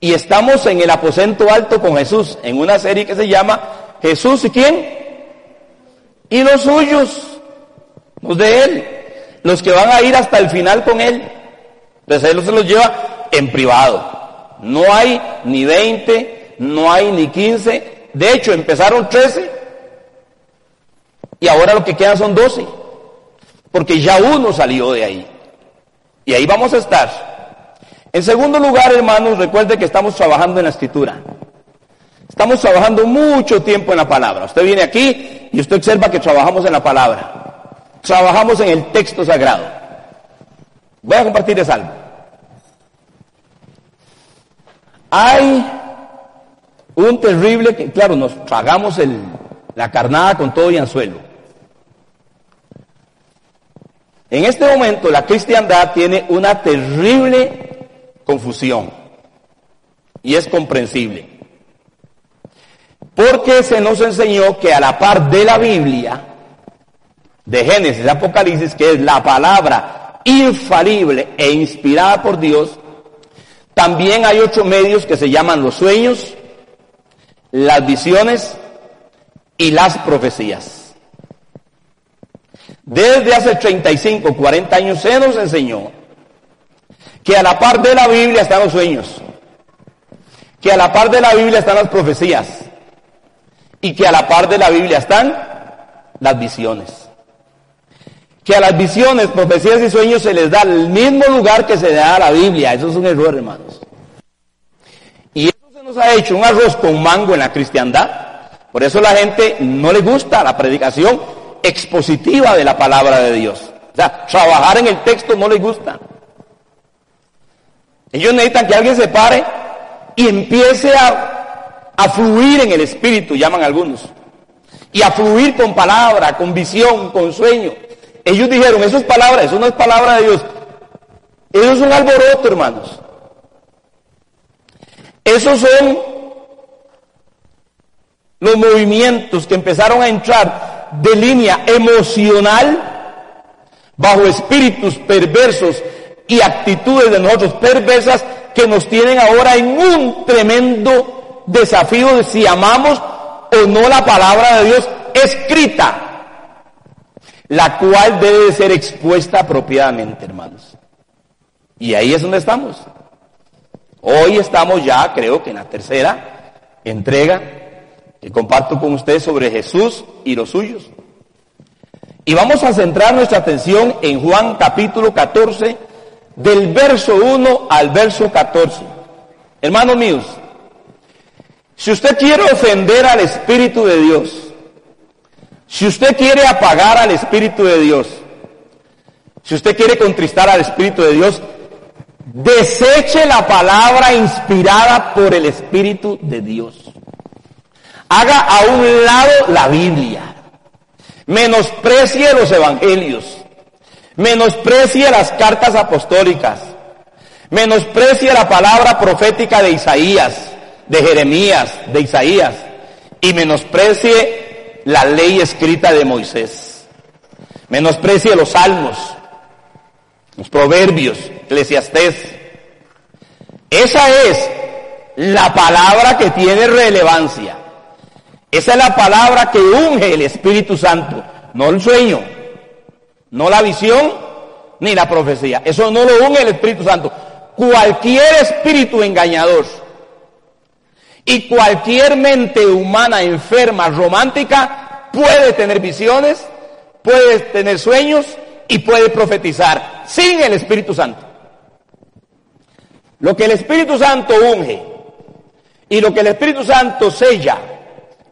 Y estamos en el aposento alto con Jesús, en una serie que se llama Jesús y quién? Y los suyos, los de Él, los que van a ir hasta el final con Él. Entonces Él se los lleva en privado. No hay ni 20, no hay ni 15. De hecho, empezaron 13 y ahora lo que quedan son 12. Porque ya uno salió de ahí. Y ahí vamos a estar. En segundo lugar, hermanos, recuerde que estamos trabajando en la escritura. Estamos trabajando mucho tiempo en la palabra. Usted viene aquí y usted observa que trabajamos en la palabra. Trabajamos en el texto sagrado. Voy a compartirles algo. Hay un terrible claro, nos tragamos la carnada con todo y anzuelo. En este momento la cristiandad tiene una terrible confusión. Y es comprensible. Porque se nos enseñó que a la par de la Biblia, de Génesis Apocalipsis, que es la palabra infalible e inspirada por Dios, también hay ocho medios que se llaman los sueños, las visiones y las profecías. Desde hace 35, 40 años se nos enseñó que a la par de la Biblia están los sueños, que a la par de la Biblia están las profecías y que a la par de la Biblia están las visiones. Que a las visiones, profecías y sueños se les da el mismo lugar que se le da a la Biblia. Eso es un error, hermanos. Y eso se nos ha hecho un arroz con mango en la cristiandad. Por eso la gente no le gusta la predicación expositiva de la palabra de Dios. O sea, trabajar en el texto no les gusta. Ellos necesitan que alguien se pare y empiece a, a fluir en el espíritu, llaman algunos. Y a fluir con palabra, con visión, con sueño. Ellos dijeron, eso es palabra, eso no es palabra de Dios. Eso es un alboroto, hermanos. Esos son los movimientos que empezaron a entrar de línea emocional bajo espíritus perversos y actitudes de nosotros perversas que nos tienen ahora en un tremendo desafío de si amamos o no la palabra de Dios escrita, la cual debe de ser expuesta apropiadamente, hermanos. Y ahí es donde estamos. Hoy estamos ya, creo que en la tercera entrega que comparto con ustedes sobre Jesús y los suyos. Y vamos a centrar nuestra atención en Juan capítulo 14, del verso 1 al verso 14. Hermanos míos, si usted quiere ofender al Espíritu de Dios, si usted quiere apagar al Espíritu de Dios, si usted quiere contristar al Espíritu de Dios, deseche la palabra inspirada por el Espíritu de Dios. Haga a un lado la Biblia. Menosprecie los evangelios menosprecie las cartas apostólicas, menosprecie la palabra profética de Isaías, de Jeremías, de Isaías, y menosprecie la ley escrita de Moisés. Menosprecie los salmos, los proverbios, eclesiastés. Esa es la palabra que tiene relevancia. Esa es la palabra que unge el Espíritu Santo, no el sueño, no la visión ni la profecía. Eso no lo une el Espíritu Santo. Cualquier espíritu engañador y cualquier mente humana enferma, romántica, puede tener visiones, puede tener sueños y puede profetizar sin el Espíritu Santo. Lo que el Espíritu Santo unge y lo que el Espíritu Santo sella,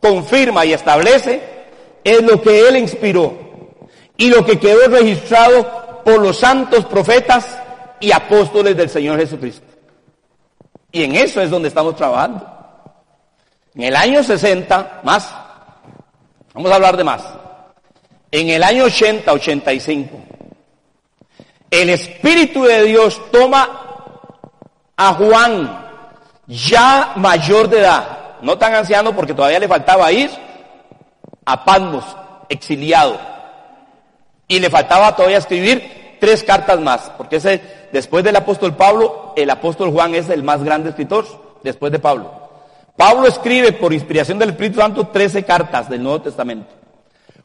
confirma y establece es lo que Él inspiró y lo que quedó registrado por los santos profetas y apóstoles del Señor Jesucristo. Y en eso es donde estamos trabajando. En el año 60, más, vamos a hablar de más. En el año 80, 85, el Espíritu de Dios toma a Juan, ya mayor de edad, no tan anciano porque todavía le faltaba ir a Patmos, exiliado y le faltaba todavía escribir tres cartas más, porque ese, después del apóstol Pablo, el apóstol Juan es el más grande escritor después de Pablo. Pablo escribe por inspiración del Espíritu Santo 13 cartas del Nuevo Testamento.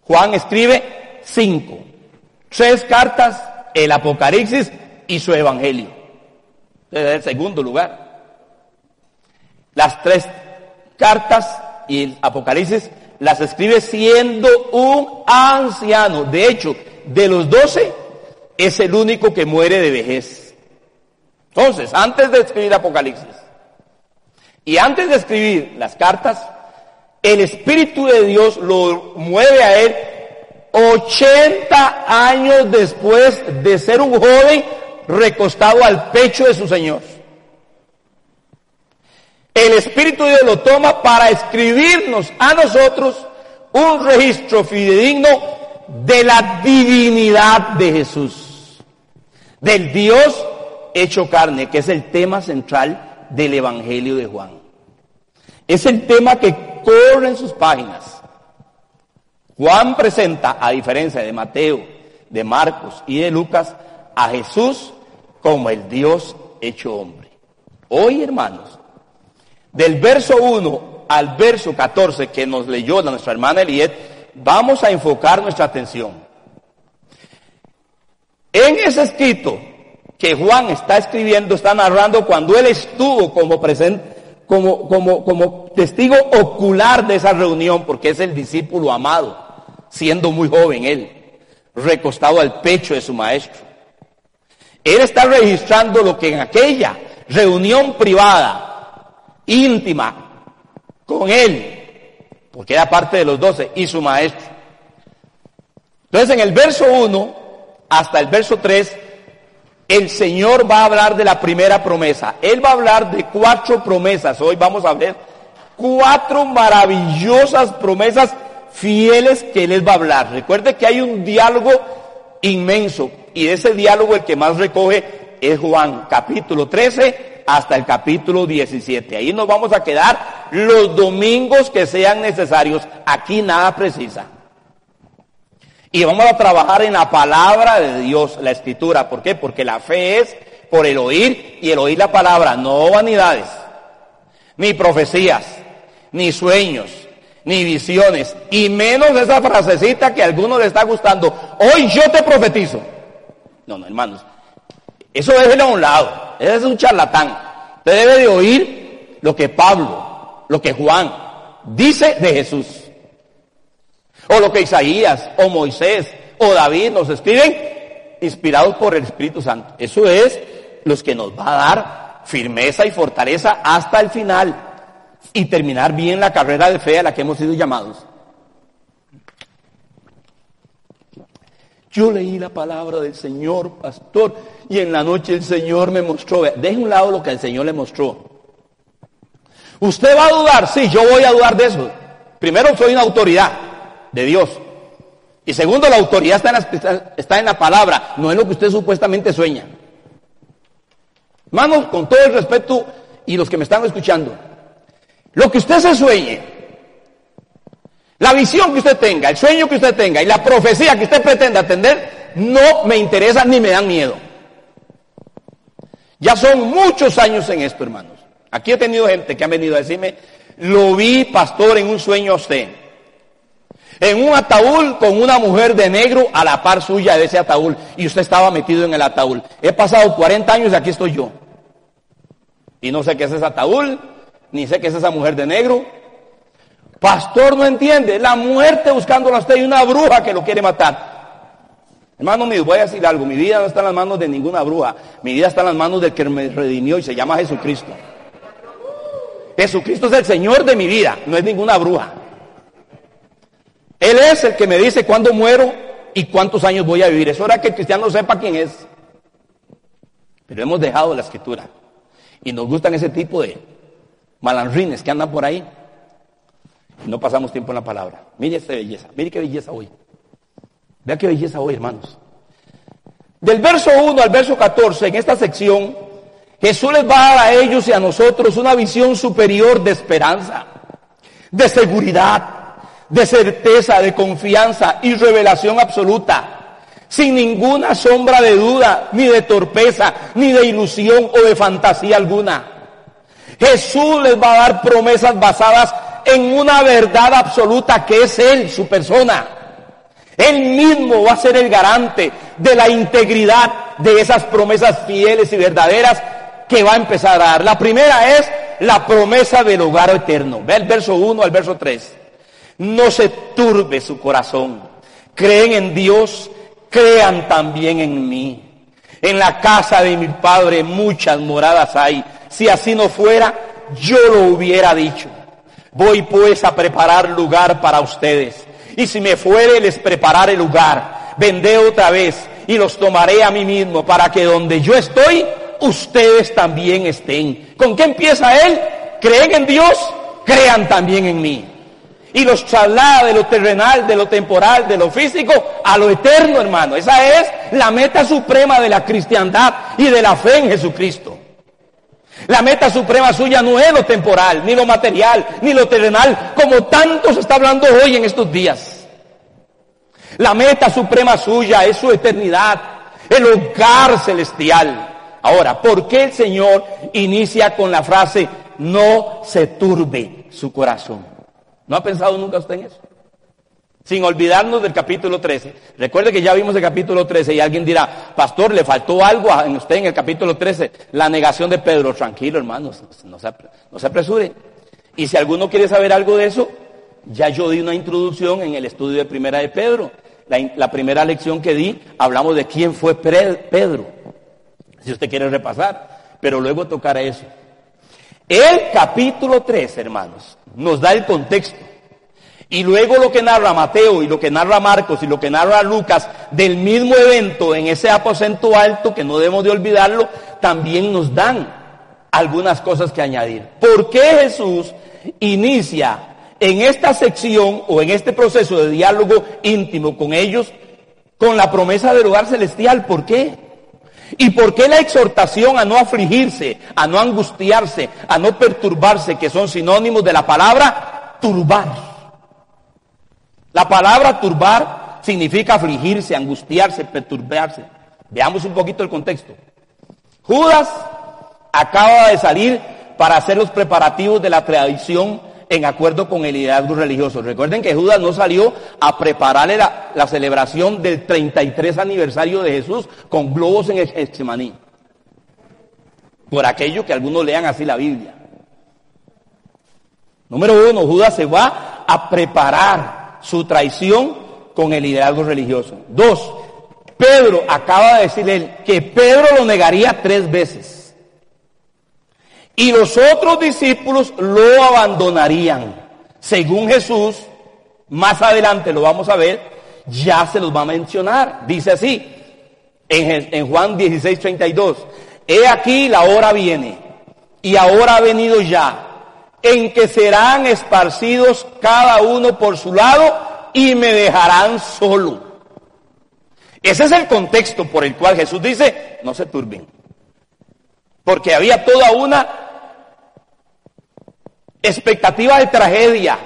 Juan escribe 5. Tres cartas, el Apocalipsis y su Evangelio. Es el segundo lugar. Las tres cartas y el Apocalipsis las escribe siendo un anciano. De hecho, de los doce, es el único que muere de vejez. Entonces, antes de escribir Apocalipsis y antes de escribir las cartas, el Espíritu de Dios lo mueve a él 80 años después de ser un joven recostado al pecho de su Señor. El Espíritu de Dios lo toma para escribirnos a nosotros un registro fidedigno de la divinidad de Jesús, del Dios hecho carne, que es el tema central del Evangelio de Juan. Es el tema que corre en sus páginas. Juan presenta, a diferencia de Mateo, de Marcos y de Lucas, a Jesús como el Dios hecho hombre. Hoy, hermanos, del verso 1 al verso 14 que nos leyó nuestra hermana Eliet, vamos a enfocar nuestra atención. En ese escrito que Juan está escribiendo, está narrando cuando él estuvo como presente, como, como, como testigo ocular de esa reunión, porque es el discípulo amado, siendo muy joven él, recostado al pecho de su maestro. Él está registrando lo que en aquella reunión privada íntima con él, porque era parte de los doce, y su maestro. Entonces en el verso 1 hasta el verso 3, el Señor va a hablar de la primera promesa. Él va a hablar de cuatro promesas. Hoy vamos a ver cuatro maravillosas promesas fieles que Él va a hablar. Recuerde que hay un diálogo inmenso y de ese diálogo el que más recoge es Juan, capítulo 13 hasta el capítulo 17. Ahí nos vamos a quedar los domingos que sean necesarios. Aquí nada precisa. Y vamos a trabajar en la palabra de Dios, la escritura. ¿Por qué? Porque la fe es por el oír y el oír la palabra, no vanidades, ni profecías, ni sueños, ni visiones, y menos esa frasecita que a algunos le está gustando. Hoy yo te profetizo. No, no, hermanos. Eso déjelo a un lado. Ese es un charlatán. Usted debe de oír lo que Pablo, lo que Juan dice de Jesús. O lo que Isaías, o Moisés, o David nos escriben inspirados por el Espíritu Santo. Eso es los que nos va a dar firmeza y fortaleza hasta el final y terminar bien la carrera de fe a la que hemos sido llamados. Yo leí la palabra del Señor, pastor, y en la noche el Señor me mostró. Deje un lado lo que el Señor le mostró. ¿Usted va a dudar? Sí, yo voy a dudar de eso. Primero, soy una autoridad de Dios. Y segundo, la autoridad está en la, palabra, no en lo que usted supuestamente sueña. Hermanos, con todo el respeto y los que me están escuchando, lo que usted se sueñe, la visión que usted tenga, el sueño que usted tenga y la profecía que usted pretenda atender, no me interesa ni me dan miedo. Ya son muchos años en esto, hermanos. Aquí he tenido gente que ha venido a decirme, lo vi, pastor, en un sueño a usted. En un ataúd con una mujer de negro a la par suya de ese ataúd. Y usted estaba metido en el ataúd. He pasado 40 años y aquí estoy yo. Y no sé qué es ese ataúd, ni sé qué es esa mujer de negro, Pastor no entiende, la muerte buscándola a usted y una bruja que lo quiere matar. Hermano mío, voy a decir algo, mi vida no está en las manos de ninguna bruja, mi vida está en las manos del que me redimió y se llama Jesucristo. Jesucristo es el Señor de mi vida, no es ninguna bruja. Él es el que me dice cuándo muero y cuántos años voy a vivir. Es hora que el cristiano sepa quién es. Pero hemos dejado la escritura. Y nos gustan ese tipo de malanrines que andan por ahí. No pasamos tiempo en la palabra. Mire esta belleza. Mire qué belleza hoy. Vea qué belleza hoy, hermanos. Del verso 1 al verso 14, en esta sección, Jesús les va a dar a ellos y a nosotros una visión superior de esperanza, de seguridad, de certeza, de confianza y revelación absoluta, sin ninguna sombra de duda, ni de torpeza, ni de ilusión o de fantasía alguna. Jesús les va a dar promesas basadas en una verdad absoluta que es Él, su persona. Él mismo va a ser el garante de la integridad de esas promesas fieles y verdaderas que va a empezar a dar. La primera es la promesa del hogar eterno. Ve el verso 1 al verso 3. No se turbe su corazón. Creen en Dios, crean también en mí. En la casa de mi Padre muchas moradas hay. Si así no fuera, yo lo hubiera dicho. Voy pues a preparar lugar para ustedes. Y si me fuere, les prepararé lugar. Vendré otra vez y los tomaré a mí mismo para que donde yo estoy, ustedes también estén. ¿Con qué empieza él? Creen en Dios, crean también en mí. Y los traslada de lo terrenal, de lo temporal, de lo físico a lo eterno, hermano. Esa es la meta suprema de la cristiandad y de la fe en Jesucristo. La meta suprema suya no es lo temporal, ni lo material, ni lo terrenal, como tanto se está hablando hoy en estos días. La meta suprema suya es su eternidad, el hogar celestial. Ahora, ¿por qué el Señor inicia con la frase, no se turbe su corazón? ¿No ha pensado nunca usted en eso? Sin olvidarnos del capítulo 13. Recuerde que ya vimos el capítulo 13 y alguien dirá, pastor, le faltó algo a usted en el capítulo 13, la negación de Pedro. Tranquilo, hermanos, no se, apresure. Y si alguno quiere saber algo de eso, ya yo di una introducción en el estudio de Primera de Pedro. La, la primera lección que di, hablamos de quién fue Pedro. Si usted quiere repasar, pero luego tocará eso. El capítulo 3, hermanos, nos da el contexto y luego lo que narra Mateo y lo que narra Marcos y lo que narra Lucas del mismo evento en ese aposento alto, que no debemos de olvidarlo, también nos dan algunas cosas que añadir. ¿Por qué Jesús inicia en esta sección o en este proceso de diálogo íntimo con ellos con la promesa del hogar celestial? ¿Por qué? ¿Y por qué la exhortación a no afligirse, a no angustiarse, a no perturbarse, que son sinónimos de la palabra turbar? La palabra turbar significa afligirse, angustiarse, perturbarse. Veamos un poquito el contexto. Judas acaba de salir para hacer los preparativos de la tradición en acuerdo con el liderazgo religioso. Recuerden que Judas no salió a prepararle la, celebración del 33 aniversario de Jesús con globos en Getsemaní. Por aquello que algunos lean así la Biblia. Número uno, Judas se va a preparar su traición con el liderazgo religioso. Dos, Pedro acaba de decirle que Pedro lo negaría tres veces. Y los otros discípulos lo abandonarían. Según Jesús, más adelante lo vamos a ver, ya se los va a mencionar. Dice así, en, Juan 16, 32, he aquí la hora viene, y ahora ha venido ya en que serán esparcidos cada uno por su lado y me dejarán solo. Ese es el contexto por el cual Jesús dice, no se turben. Porque había toda una expectativa de tragedia.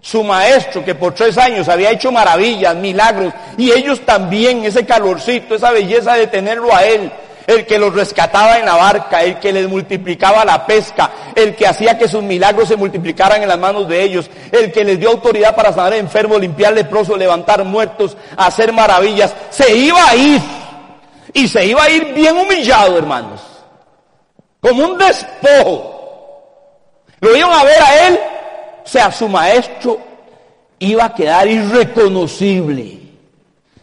Su maestro, que por tres años había hecho maravillas, milagros, y ellos también, ese calorcito, esa belleza de tenerlo a él, el que los rescataba en la barca, el que les multiplicaba la pesca, el que hacía que sus milagros se multiplicaran en las manos de ellos, el que les dio autoridad para sanar enfermos, limpiar leprosos, levantar muertos, hacer maravillas, se iba a ir. Y se iba a ir bien humillado, hermanos. Como un despojo. Lo iban a ver a él, o sea, su maestro iba a quedar irreconocible.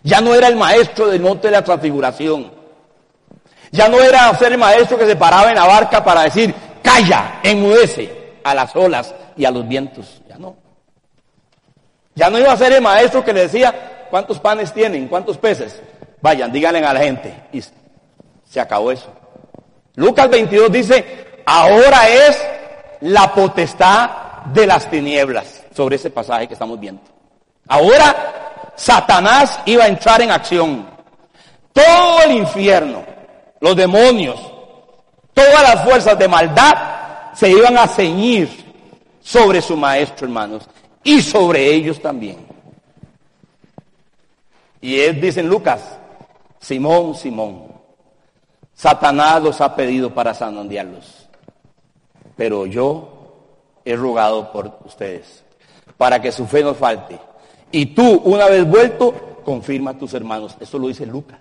Ya no era el maestro del monte de la transfiguración. Ya no era ser el maestro que se paraba en la barca para decir, calla, enmudece a las olas y a los vientos. Ya no. Ya no iba a ser el maestro que le decía, ¿cuántos panes tienen? ¿Cuántos peces? Vayan, díganle a la gente. Y se acabó eso. Lucas 22 dice, ahora es la potestad de las tinieblas sobre ese pasaje que estamos viendo. Ahora Satanás iba a entrar en acción. Todo el infierno los demonios, todas las fuerzas de maldad se iban a ceñir sobre su maestro, hermanos, y sobre ellos también. Y él dice en Lucas, Simón, Simón, Satanás los ha pedido para sanondearlos. Pero yo he rogado por ustedes, para que su fe no falte. Y tú, una vez vuelto, confirma a tus hermanos. Esto lo dice Lucas.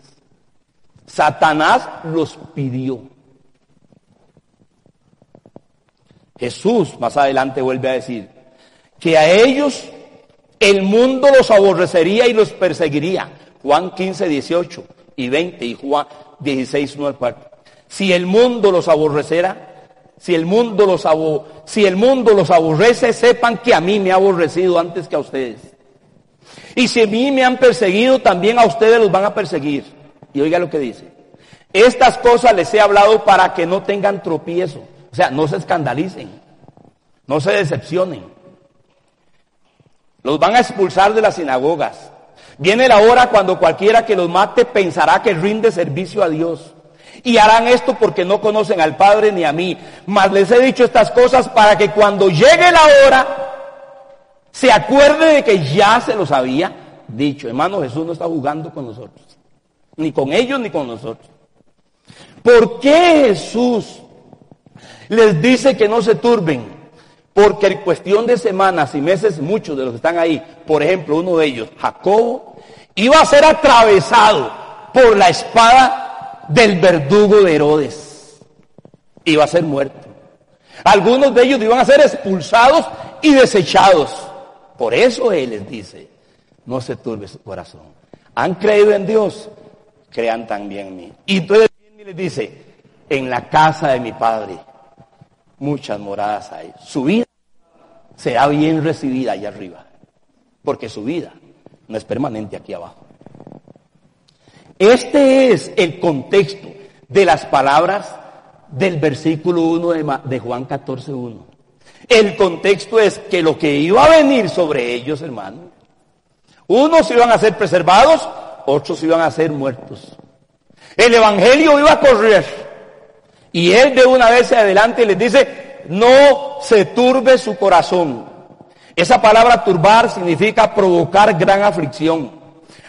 Satanás los pidió. Jesús más adelante vuelve a decir que a ellos el mundo los aborrecería y los perseguiría. Juan 15, 18 y 20 y Juan 16, 1 al 4. Si el mundo los aborrecerá, si el mundo los, aborrece, sepan que a mí me ha aborrecido antes que a ustedes. Y si a mí me han perseguido, también a ustedes los van a perseguir. Y oiga lo que dice. Estas cosas les he hablado para que no tengan tropiezo. O sea, no se escandalicen, no se decepcionen. Los van a expulsar de las sinagogas. Viene la hora cuando cualquiera que los mate pensará que rinde servicio a Dios. Y harán esto porque no conocen al Padre ni a mí. Mas les he dicho estas cosas para que cuando llegue la hora se acuerde de que ya se los había dicho. Hermano, Jesús no está jugando con nosotros. Ni con ellos ni con nosotros. ¿Por qué Jesús les dice que no se turben, porque en cuestión de semanas y meses, muchos de los que están ahí, por ejemplo, uno de ellos, Jacobo, iba a ser atravesado por la espada del verdugo de Herodes. Iba a ser muerto. Algunos de ellos iban a ser expulsados y desechados. Por eso Él les dice, no se turbe su corazón. Han creído en Dios, crean también en mí. Y entonces les dice, en la casa de mi Padre muchas moradas hay. Su vida será bien recibida allá arriba, porque su vida no es permanente aquí abajo. Este es el contexto de las palabras del versículo 1 de, Juan 14, 1. El contexto es que lo que iba a venir sobre ellos, hermano, unos iban a ser preservados, otros iban a ser muertos. El Evangelio iba a correr y él de una vez adelante les dice, no se turbe su corazón. Esa palabra turbar significa provocar gran aflicción,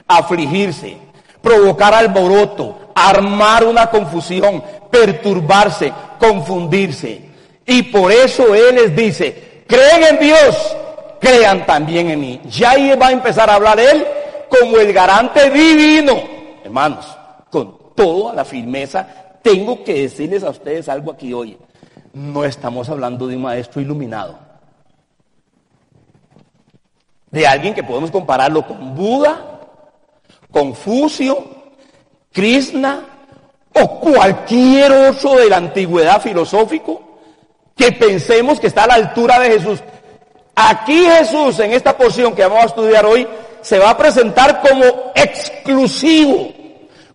afligirse, provocar alboroto, armar una confusión, perturbarse, confundirse. Y por eso Él les dice, creen en Dios, crean también en mí. Ya ahí va a empezar a hablar Él como el garante divino, hermanos, con toda la firmeza tengo que decirles a ustedes algo aquí hoy. No estamos hablando de un maestro iluminado. De alguien que podemos compararlo con Buda, Confucio, Krishna o cualquier otro de la antigüedad filosófico que pensemos que está a la altura de Jesús. Aquí Jesús, en esta porción que vamos a estudiar hoy, se va a presentar como exclusivo,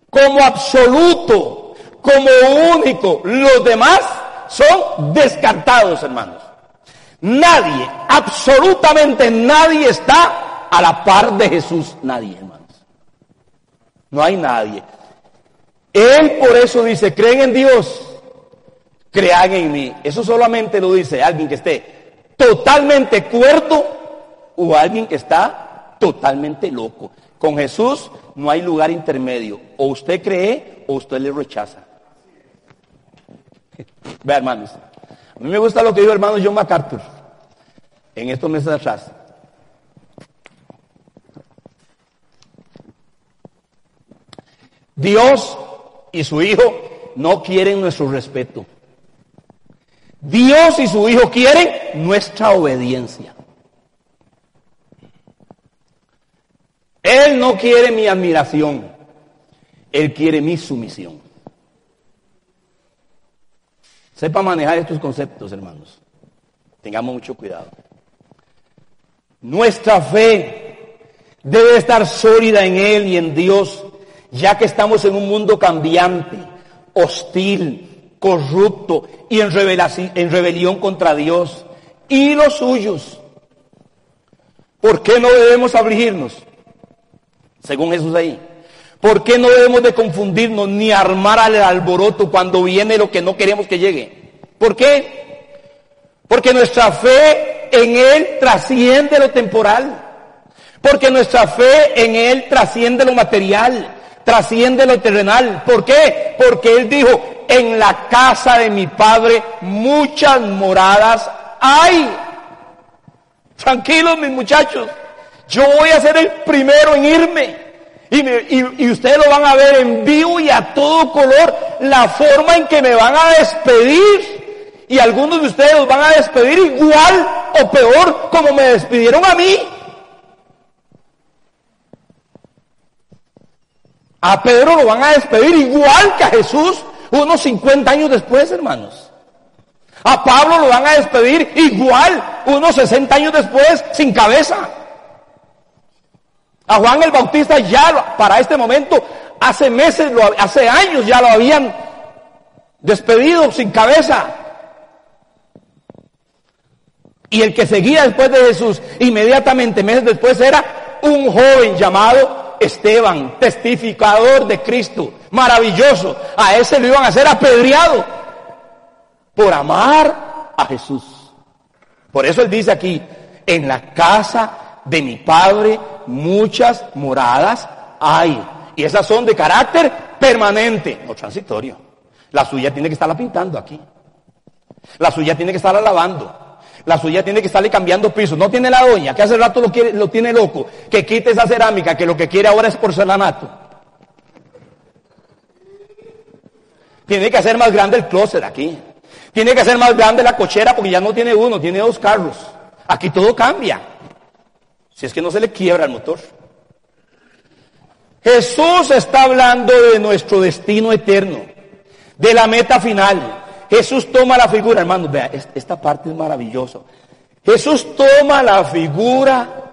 como absoluto, como único. Los demás son descartados, hermanos. Nadie, absolutamente nadie está a la par de Jesús. Nadie, hermanos. No hay nadie. Él por eso dice, creen en Dios, crean en mí. Eso solamente lo dice alguien que esté totalmente cuerdo o alguien que está totalmente loco. Con Jesús no hay lugar intermedio. O usted cree o usted le rechaza. Vea, hermanos. A mí me gusta lo que dijo hermano John MacArthur en estos meses atrás. Dios y su Hijo no quieren nuestro respeto. Dios y su Hijo quieren nuestra obediencia. Él no quiere mi admiración, Él quiere mi sumisión. Sepa manejar estos conceptos, hermanos. Tengamos mucho cuidado. Nuestra fe debe estar sólida en Él y en Dios, ya que estamos en un mundo cambiante, hostil, corrupto y en, en rebelión contra Dios y los suyos. ¿Por qué no debemos afligirnos? Según Jesús ahí. ¿Por qué no debemos de confundirnos ni armar al alboroto cuando viene lo que no queremos que llegue? ¿Por qué? Porque nuestra fe en Él trasciende lo temporal. Porque nuestra fe en Él trasciende lo material. Trasciende lo terrenal. ¿Por qué? Porque Él dijo, en la casa de mi Padre muchas moradas hay. Tranquilos mis muchachos, yo voy a ser el primero en irme. Y, y, ustedes lo van a ver en vivo y a todo color, la forma en que me van a despedir. Y algunos de ustedes los van a despedir igual o peor como me despidieron a mí. A Pedro lo van a despedir igual que a Jesús unos 50 años después, hermanos. A Pablo lo van a despedir igual unos 60 años después, sin cabeza. A Juan el Bautista ya para este momento, hace meses, hace años ya lo habían despedido sin cabeza. Y el que seguía después de Jesús, inmediatamente meses después, era un joven llamado Esteban, testificador de Cristo, maravilloso. A ese lo iban a hacer apedreado por amar a Jesús. Por eso él dice aquí, en la casa de mi Padre muchas moradas hay. Y esas son de carácter permanente, no transitorio. La suya tiene que estarla pintando aquí. La suya tiene que estarla lavando. La suya tiene que estarle cambiando pisos. No tiene la doña, que hace rato lo, lo tiene loco, que quite esa cerámica, que lo que quiere ahora es porcelanato. Tiene que hacer más grande el closet aquí. Tiene que hacer más grande la cochera porque ya no tiene uno, tiene dos carros. Aquí todo cambia. Si es que no se le quiebra el motor. Jesús está hablando de nuestro destino eterno, de la meta final. Jesús toma la figura, hermanos, vea, esta parte es maravillosa. Jesús toma la figura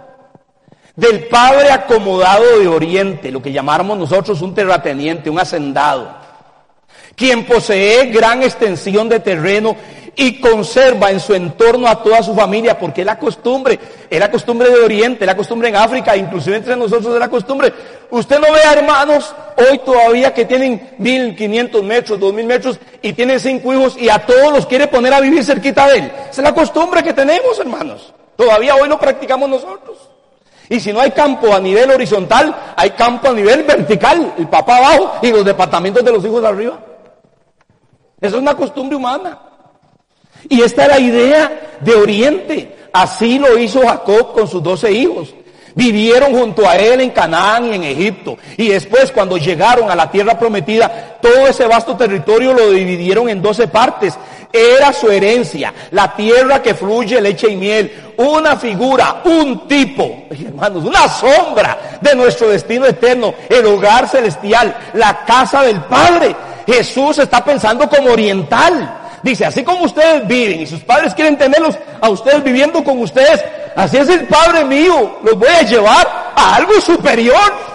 del Padre acomodado de Oriente, lo que llamáramos nosotros un terrateniente, un hacendado, quien posee gran extensión de terreno y conserva en su entorno a toda su familia, porque es la costumbre, es la costumbre de Oriente, es la costumbre en África, inclusive entre nosotros es la costumbre. Usted no ve a hermanos hoy todavía que tienen mil quinientos metros, dos mil metros y tienen cinco hijos y a todos los quiere poner a vivir cerquita de él. Esa es la costumbre que tenemos, hermanos. Todavía hoy lo practicamos nosotros. Y si no hay campo a nivel horizontal, hay campo a nivel vertical, el papá abajo y los departamentos de los hijos arriba. Eso es una costumbre humana. Y esta era la idea de Oriente. Así lo hizo Jacob con sus doce hijos. Vivieron junto a él en Canaán y en Egipto. Y después cuando llegaron a la tierra prometida, todo ese vasto territorio lo dividieron en doce partes. Era su herencia, la tierra que fluye leche y miel. Una figura, un tipo, hermanos, una sombra de nuestro destino eterno, el hogar celestial, la casa del Padre. Jesús está pensando como oriental. Dice, así como ustedes viven y sus padres quieren tenerlos a ustedes viviendo con ustedes, así es el Padre mío, los voy a llevar a algo superior.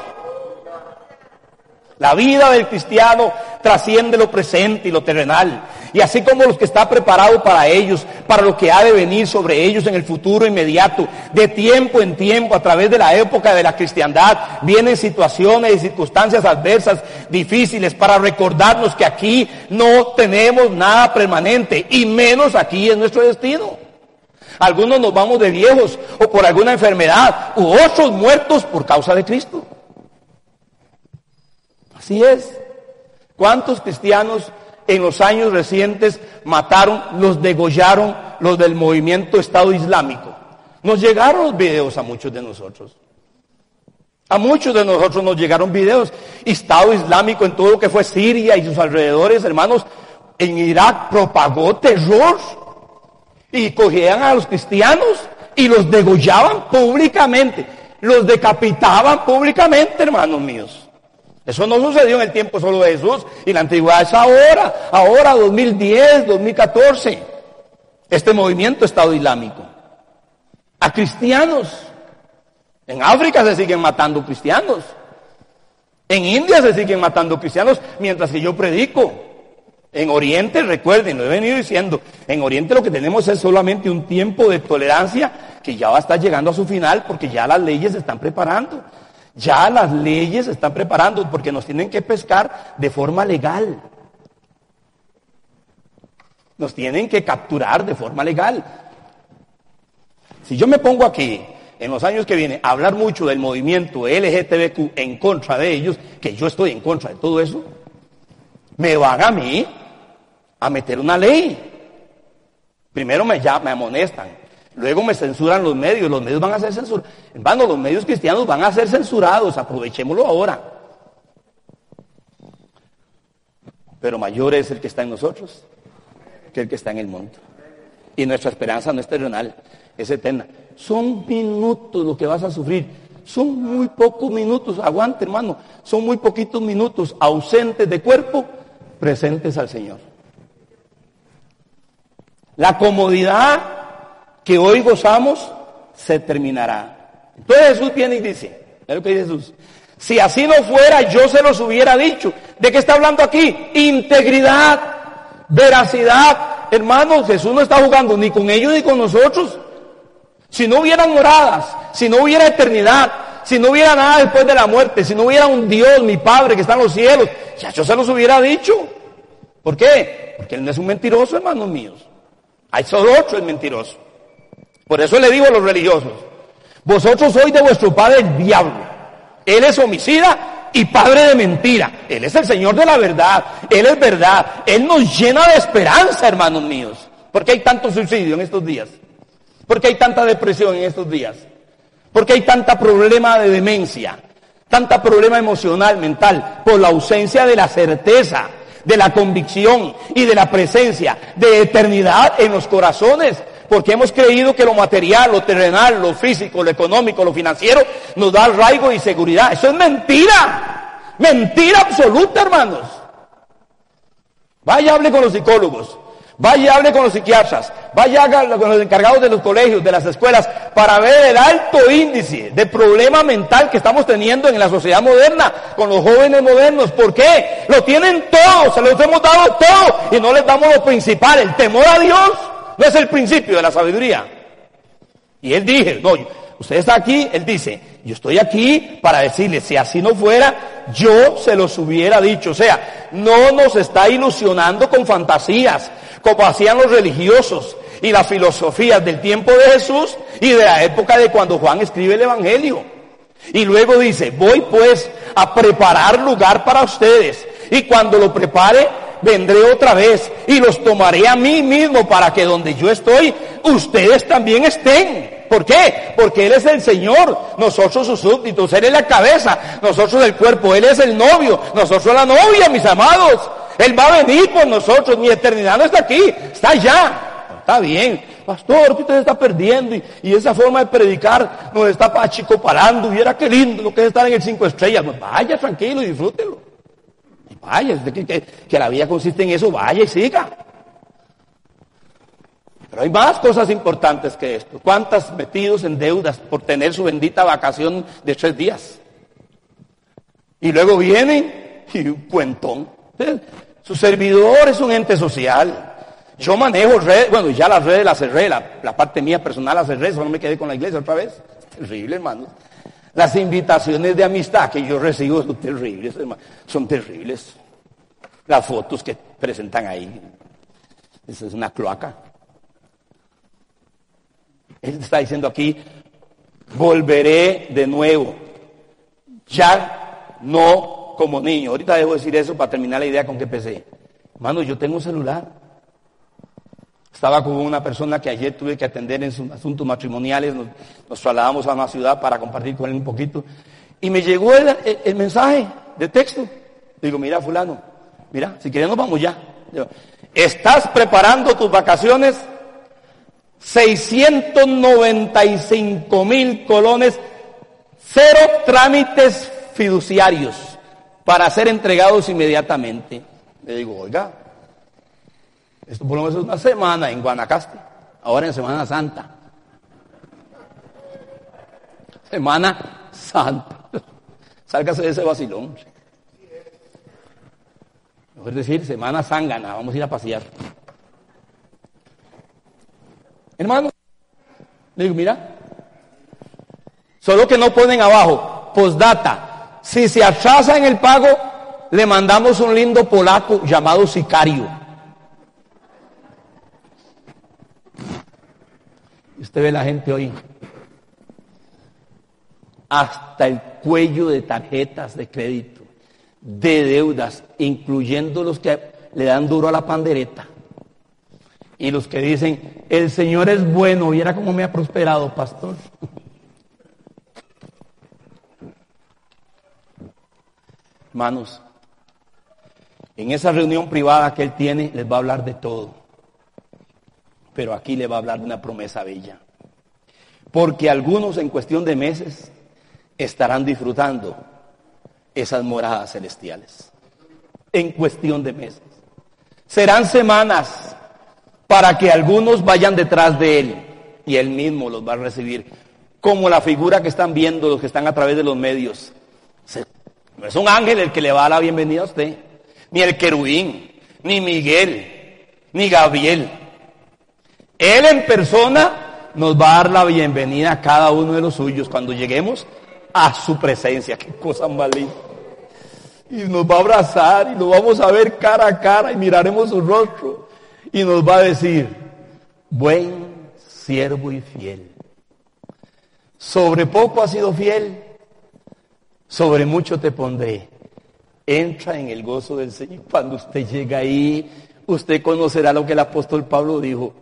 La vida del cristiano trasciende lo presente y lo terrenal. Y así como los que está preparado para ellos, para lo que ha de venir sobre ellos en el futuro inmediato, de tiempo en tiempo, a través de la época de la cristiandad, vienen situaciones y circunstancias adversas, difíciles, para recordarnos que aquí no tenemos nada permanente, y menos aquí es nuestro destino. Algunos nos vamos de viejos o por alguna enfermedad, u otros muertos por causa de Cristo. Así es. ¿Cuántos cristianos en los años recientes mataron, los degollaron los del movimiento Estado Islámico? Nos llegaron los videos a muchos de nosotros. A muchos de nosotros nos llegaron videos. Estado Islámico en todo lo que fue Siria y sus alrededores, hermanos, en Irak propagó terror. Y cogían a los cristianos y los degollaban públicamente. Los decapitaban públicamente, hermanos míos. Eso no sucedió en el tiempo solo de Jesús y la antigüedad es ahora, ahora 2010, 2014. Este movimiento Estado Islámico. A cristianos. En África se siguen matando cristianos. En India se siguen matando cristianos mientras que yo predico. En Oriente, recuerden, lo he venido diciendo, en Oriente lo que tenemos es solamente un tiempo de tolerancia que ya va a estar llegando a su final porque ya las leyes se están preparando. Ya las leyes se están preparando porque nos tienen que pescar de forma legal. Nos tienen que capturar de forma legal. Si yo me pongo aquí en los años que vienen, hablar mucho del movimiento LGTBQ en contra de ellos, que yo estoy en contra de todo eso, me van a mí a meter una ley. Primero me, ya, me amonestan, luego me censuran los medios, los medios van a ser censurados. Hermano, los medios cristianos van a ser censurados, aprovechémoslo ahora. Pero mayor es el que está en nosotros que el que está en el mundo. Y nuestra esperanza no es terrenal, es eterna. Son minutos lo que vas a sufrir. Son muy pocos minutos, aguante hermano, son muy poquitos minutos ausentes de cuerpo, presentes al Señor. La comodidad que hoy gozamos se terminará. Entonces Jesús viene y dice, dice Jesús, si así no fuera, yo se los hubiera dicho. ¿De qué está hablando aquí? Integridad, veracidad. Hermanos, Jesús no está jugando ni con ellos ni con nosotros. Si no hubieran moradas, si no hubiera eternidad, si no hubiera nada después de la muerte, si no hubiera un Dios, mi Padre que está en los cielos, ya yo se los hubiera dicho. ¿Por qué? Porque Él no es un mentiroso, hermanos míos. Hay solo otro es mentiroso. Por eso le digo a los religiosos, vosotros sois de vuestro padre el diablo. Él es homicida y padre de mentira. Él es el Señor de la verdad. Él es verdad. Él nos llena de esperanza, hermanos míos. ¿Por qué hay tanto suicidio en estos días? ¿Por qué hay tanta depresión en estos días? ¿Por qué hay tanta problema de demencia? Tanta problema emocional, mental, por la ausencia de la certeza de la convicción y de la presencia de eternidad en los corazones. Porque hemos creído que lo material, lo terrenal, lo físico, lo económico, lo financiero nos da arraigo y seguridad. Eso es mentira. Mentira absoluta, hermanos. Vaya, hable con los psicólogos. Vaya, hable con los psiquiatras, vaya con los encargados de los colegios, de las escuelas, para ver el alto índice de problema mental que estamos teniendo en la sociedad moderna, con los jóvenes modernos. ¿Por qué? Lo tienen todo, se los hemos dado todo y no les damos lo principal. El temor a Dios no es el principio de la sabiduría. Y él dije, no, usted está aquí, él dice, yo estoy aquí para decirle, si así no fuera, yo se los hubiera dicho. O sea, no nos está ilusionando con fantasías como hacían los religiosos y las filosofías del tiempo de Jesús y de la época de cuando Juan escribe el Evangelio. Y luego dice, voy pues a preparar lugar para ustedes. Y cuando lo prepare, vendré otra vez y los tomaré a mí mismo para que donde yo estoy, ustedes también estén. ¿Por qué? Porque Él es el Señor, nosotros sus súbditos, Él es la cabeza, nosotros el cuerpo, Él es el novio, nosotros la novia, mis amados. Él va a venir por nosotros. Mi eternidad no está aquí, está allá. Está bien. Pastor, que usted está perdiendo y, esa forma de predicar nos está parando. Viera qué lindo lo que es estar en el cinco estrellas. Pues vaya tranquilo y disfrútelo. Vaya, que, que, que la vida consiste en eso, vaya y siga. Pero hay más cosas importantes que esto. ¿Cuántas metidos en deudas por tener su bendita vacación de tres días? Y luego vienen y un cuentón. Su servidor es un ente social. Yo manejo redes, bueno, ya las redes las cerré, la, parte mía personal las cerré, solo me quedé con la iglesia otra vez. Terrible, hermano. Las invitaciones de amistad que yo recibo son terribles, hermano. Son terribles. Las fotos que presentan ahí. Esa es una cloaca. Él está diciendo aquí, volveré de nuevo. Ya no como niño. Ahorita debo decir eso para terminar la idea con que empecé. Hermano, yo tengo un celular. Estaba con una persona que ayer tuve que atender en sus asuntos matrimoniales. Nos, trasladamos a una ciudad para compartir con él un poquito. Y me llegó el, mensaje de texto. Digo, mira, fulano, mira, si quieres nos vamos ya. Estás preparando tus vacaciones 695 mil colones, cero trámites fiduciarios para ser entregados inmediatamente. Le digo, oiga, esto por lo menos es una semana en Guanacaste, ahora en Semana Santa. Semana Santa. Sálgase de ese vacilón. Es decir, Semana Sangana, vamos a ir a pasear. Hermano, le digo, mira, solo que no ponen abajo, postdata, si se atrasa en el pago, le mandamos un lindo polaco llamado sicario. Usted ve la gente hoy. hasta el cuello de tarjetas de crédito, de deudas, incluyendo los que le dan duro a la pandereta. Y los que dicen, el Señor es bueno, viera cómo me ha prosperado, pastor. Hermanos, en esa reunión privada que él tiene, les va a hablar de todo. Pero aquí le va a hablar de una promesa bella. Porque algunos en cuestión de meses estarán disfrutando esas moradas celestiales. En cuestión de meses. Serán semanas para que algunos vayan detrás de él y él mismo los va a recibir. Como la figura que están viendo los que están a través de los medios. No es un ángel el que le va a dar la bienvenida a usted, ni el querubín, ni Miguel, ni Gabriel. Él en persona nos va a dar la bienvenida a cada uno de los suyos cuando lleguemos a su presencia. Qué cosa más linda. Y nos va a abrazar y lo vamos a ver cara a cara y miraremos su rostro y nos va a decir, buen siervo y fiel. Sobre poco has sido fiel, sobre mucho te pondré. Entra en el gozo del Señor. Cuando usted llega ahí, usted conocerá lo que el apóstol Pablo dijo.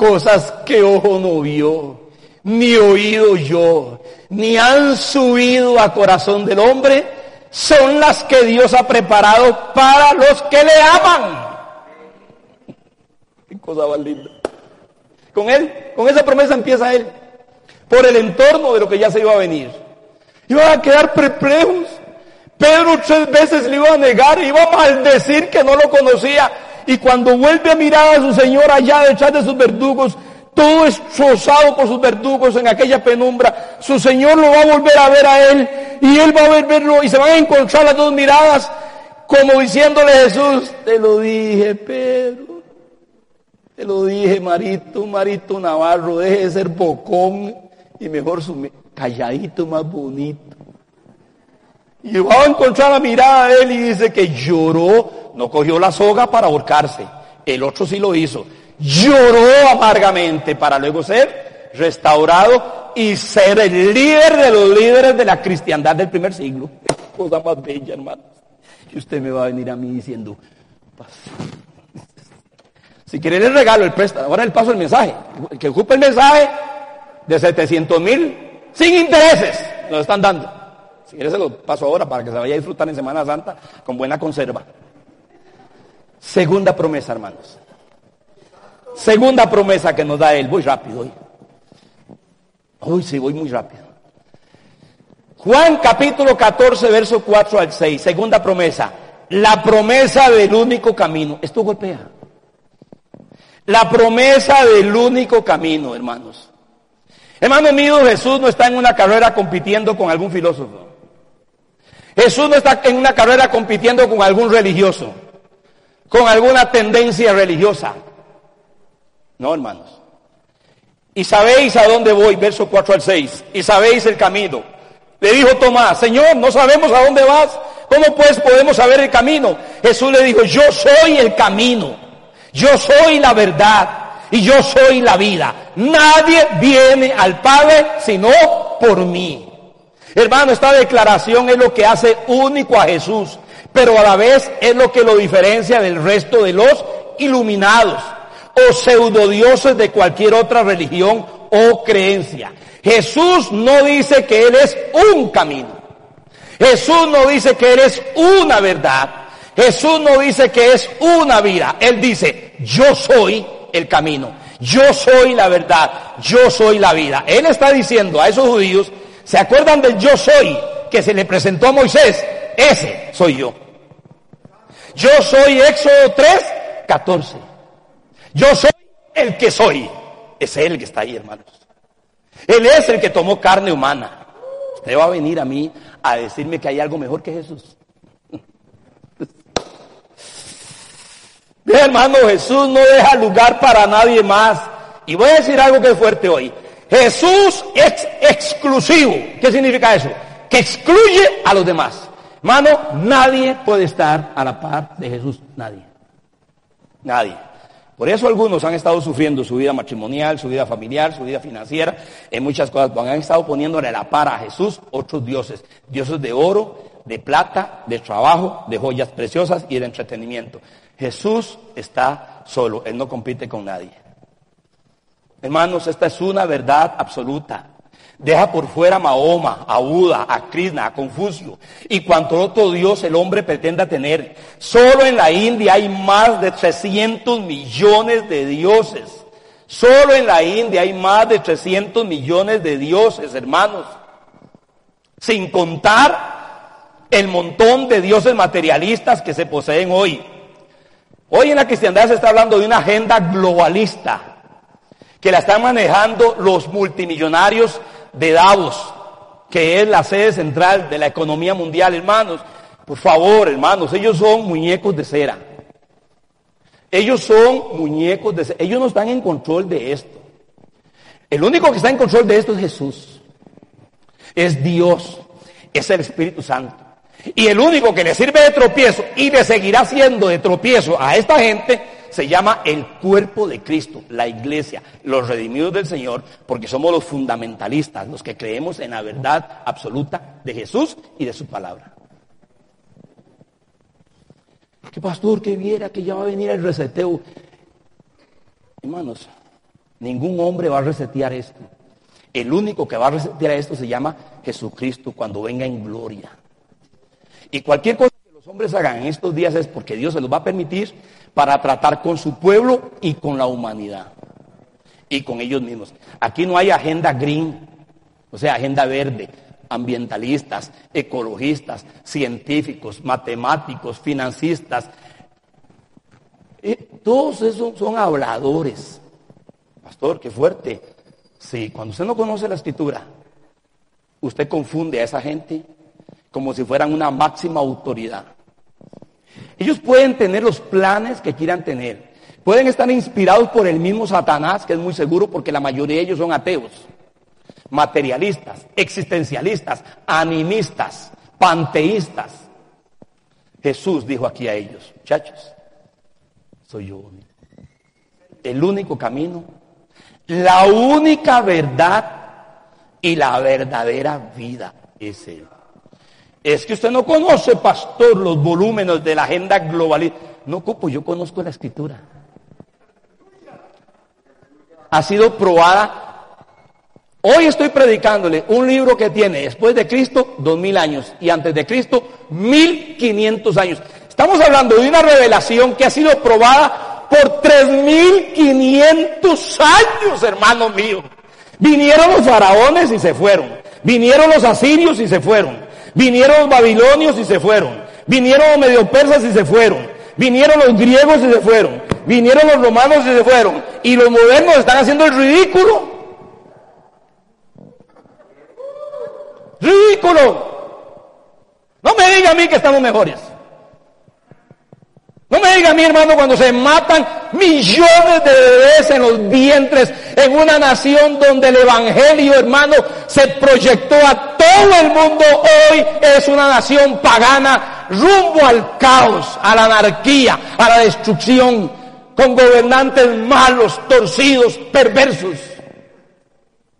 Cosas que ojo no vio, ni oído yo, ni han subido a corazón del hombre, son las que Dios ha preparado para los que le aman. Qué cosa más linda. Con él, con esa promesa empieza él. Por el entorno de lo que ya se iba a venir. Iban a quedar perplejos. Pedro tres veces le iba a negar, iba a maldecir que no lo conocía. Y cuando vuelve a mirar a su Señor allá detrás de sus verdugos, todo destrozado por sus verdugos en aquella penumbra, su Señor lo va a volver a ver a él y él va a verlo y se van a encontrar las dos miradas como diciéndole Jesús, te lo dije Pedro, te lo dije Marito, Marito Navarro, deje de ser bocón y mejor su calladito más bonito. Y va a encontrar la mirada de él y dice que lloró, no cogió la soga para ahorcarse, el otro sí lo hizo lloró amargamente para luego ser restaurado y ser el líder de los líderes de la cristiandad del primer siglo. Cosa más bella, hermanos. Y usted me va a venir a mí diciendo, si quiere le regalo el préstamo, ahora el paso el mensaje. El que ocupe el mensaje de 700 mil sin intereses, nos están dando. Si quiere se lo paso ahora para que se vaya a disfrutar en Semana Santa con buena conserva. Segunda promesa, hermanos. Segunda promesa que nos da él. Voy rápido hoy. Hoy sí, voy muy rápido. Juan capítulo 14, verso 4 al 6. Segunda promesa. La promesa del único camino. Esto golpea. La promesa del único camino, hermanos. Hermano mío, Jesús no está en una carrera compitiendo con algún filósofo. Jesús no está en una carrera compitiendo con algún religioso, con alguna tendencia religiosa. No, hermanos. Y sabéis a dónde voy, verso 4 al 6. Y sabéis el camino. Le dijo Tomás, Señor, no sabemos a dónde vas. ¿Cómo pues podemos saber el camino? Jesús le dijo, yo soy el camino. Yo soy la verdad. Y yo soy la vida. Nadie viene al Padre sino por mí. Hermano, esta declaración es lo que hace único a Jesús. Pero a la vez es lo que lo diferencia del resto de los iluminados o pseudodioses de cualquier otra religión o creencia. Jesús no dice que Él es un camino. Jesús no dice que Él es una verdad. Jesús no dice que es una vida. Él dice, yo soy el camino. Yo soy la verdad. Yo soy la vida. Él está diciendo a esos judíos, ¿se acuerdan del yo soy que se le presentó a Moisés? Ese soy yo. Yo soy Éxodo 3, 14. Yo soy el que soy. Es Él que está ahí, hermanos. Él es el que tomó carne humana. Usted va a venir a mí a decirme que hay algo mejor que Jesús. Hermano, Jesús no deja lugar para nadie más. Y voy a decir algo que es fuerte hoy. Jesús es exclusivo. ¿Qué significa eso? Que excluye a los demás. Hermano, nadie puede estar a la par de Jesús. Nadie. Nadie. Por eso algunos han estado sufriendo su vida matrimonial, su vida familiar, su vida financiera, en muchas cosas. Han estado poniéndole la par a Jesús otros dioses. Dioses de oro, de plata, de trabajo, de joyas preciosas y de entretenimiento. Jesús está solo. Él no compite con nadie. Hermanos, esta es una verdad absoluta. Deja por fuera a Mahoma, a Buda, a Krishna, a Confucio y cuanto otro Dios el hombre pretenda tener. Solo en la India hay más de 300 millones de dioses. Solo en la India hay más de 300 millones de dioses, hermanos. Sin contar el montón de dioses materialistas que se poseen hoy. Hoy en la cristiandad se está hablando de una agenda globalista que la están manejando los multimillonarios de Davos, que es la sede central de la economía mundial, hermanos. Por favor, hermanos, ellos son muñecos de cera. Ellos son muñecos de cera. Ellos no están en control de esto. El único que está en control de esto es Jesús. Es Dios. Es el Espíritu Santo. Y el único que le sirve de tropiezo y le seguirá siendo de tropiezo a esta gente se llama el cuerpo de Cristo, la iglesia, los redimidos del Señor, porque somos los fundamentalistas, los que creemos en la verdad absoluta de Jesús y de su palabra. Que pastor, que viera que ya va a venir el reseteo. Hermanos, ningún hombre va a resetear esto. El único que va a resetear esto se llama Jesucristo cuando venga en gloria. Y cualquier cosa hombres hagan en estos días es porque Dios se los va a permitir para tratar con su pueblo y con la humanidad y con ellos mismos. Aquí no hay agenda green, o sea, agenda verde, ambientalistas, ecologistas, científicos, matemáticos, financistas. Eh, todos esos son habladores. Pastor, qué fuerte. Sí, cuando usted no conoce la escritura, usted confunde a esa gente como si fueran una máxima autoridad. Ellos pueden tener los planes que quieran tener. Pueden estar inspirados por el mismo Satanás, que es muy seguro porque la mayoría de ellos son ateos, materialistas, existencialistas, animistas, panteístas. Jesús dijo aquí a ellos, muchachos, soy yo. El único camino, la única verdad y la verdadera vida es Él. Es que usted no conoce, pastor, los volúmenes de la agenda globalista. No ocupo, yo conozco la escritura. Ha sido probada. Hoy estoy predicándole un libro que tiene después de Cristo dos mil años y antes de Cristo mil quinientos años. Estamos hablando de una revelación que ha sido probada por tres mil quinientos años, hermano mío. Vinieron los faraones y se fueron. Vinieron los asirios y se fueron. Vinieron los babilonios y se fueron. Vinieron los medio persas y se fueron. Vinieron los griegos y se fueron. Vinieron los romanos y se fueron. Y los modernos están haciendo el ridículo. Ridículo. No me diga a mí que estamos mejores. No me diga mi hermano cuando se matan millones de bebés en los vientres en una nación donde el evangelio, hermano, se proyectó a todo el mundo. Hoy es una nación pagana rumbo al caos, a la anarquía, a la destrucción, con gobernantes malos, torcidos, perversos.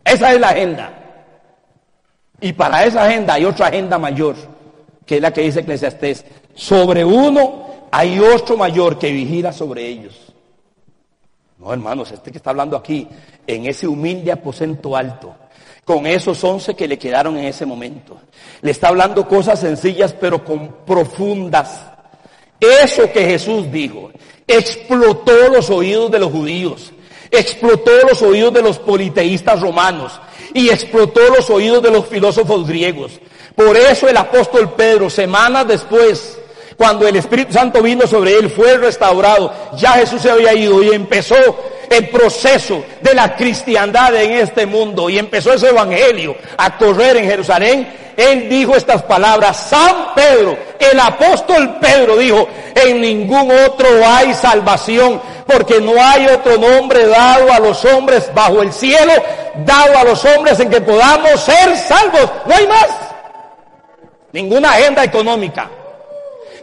Esa es la agenda. Y para esa agenda hay otra agenda mayor, que es la que dice Eclesiastés. Sobre uno hay otro mayor que vigila sobre ellos. No, hermanos, este que está hablando aquí, en ese humilde aposento alto, con esos once que le quedaron en ese momento. Le está hablando cosas sencillas pero con profundas. Eso que Jesús dijo explotó los oídos de los judíos, explotó los oídos de los politeístas romanos y explotó los oídos de los filósofos griegos. Por eso el apóstol Pedro, semanas después, cuando el Espíritu Santo vino sobre él, fue restaurado, ya Jesús se había ido y empezó el proceso de la cristiandad en este mundo. Y empezó ese evangelio a correr en Jerusalén, él dijo estas palabras, San Pedro, el apóstol Pedro dijo, en ningún otro hay salvación, porque no hay otro nombre dado a los hombres bajo el cielo, dado a los hombres en que podamos ser salvos, no hay más. Ninguna agenda económica,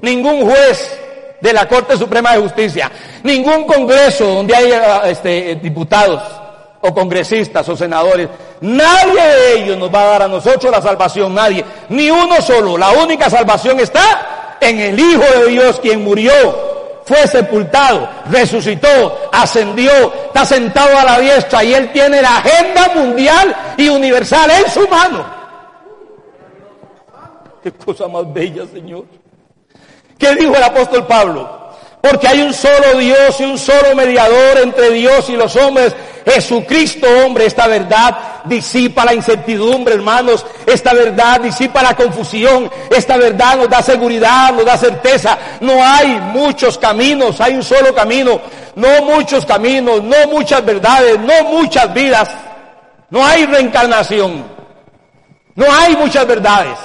ningún juez, de la Corte Suprema de Justicia, ningún congreso donde haya este, diputados o congresistas o senadores, nadie de ellos nos va a dar a nosotros la salvación, nadie, ni uno solo. La única salvación está en el Hijo de Dios, quien murió, fue sepultado, resucitó, ascendió, está sentado a la diestra y él tiene la agenda mundial y universal en su mano. Qué cosa más bella, Señor. ¿Qué dijo el apóstol Pablo? Porque hay un solo Dios y un solo mediador entre Dios y los hombres. Jesucristo, hombre, esta verdad disipa la incertidumbre, hermanos. Esta verdad disipa la confusión. Esta verdad nos da seguridad, nos da certeza. No hay muchos caminos, hay un solo camino. No muchos caminos, no muchas verdades, no muchas vidas. No hay reencarnación. No hay muchas verdades.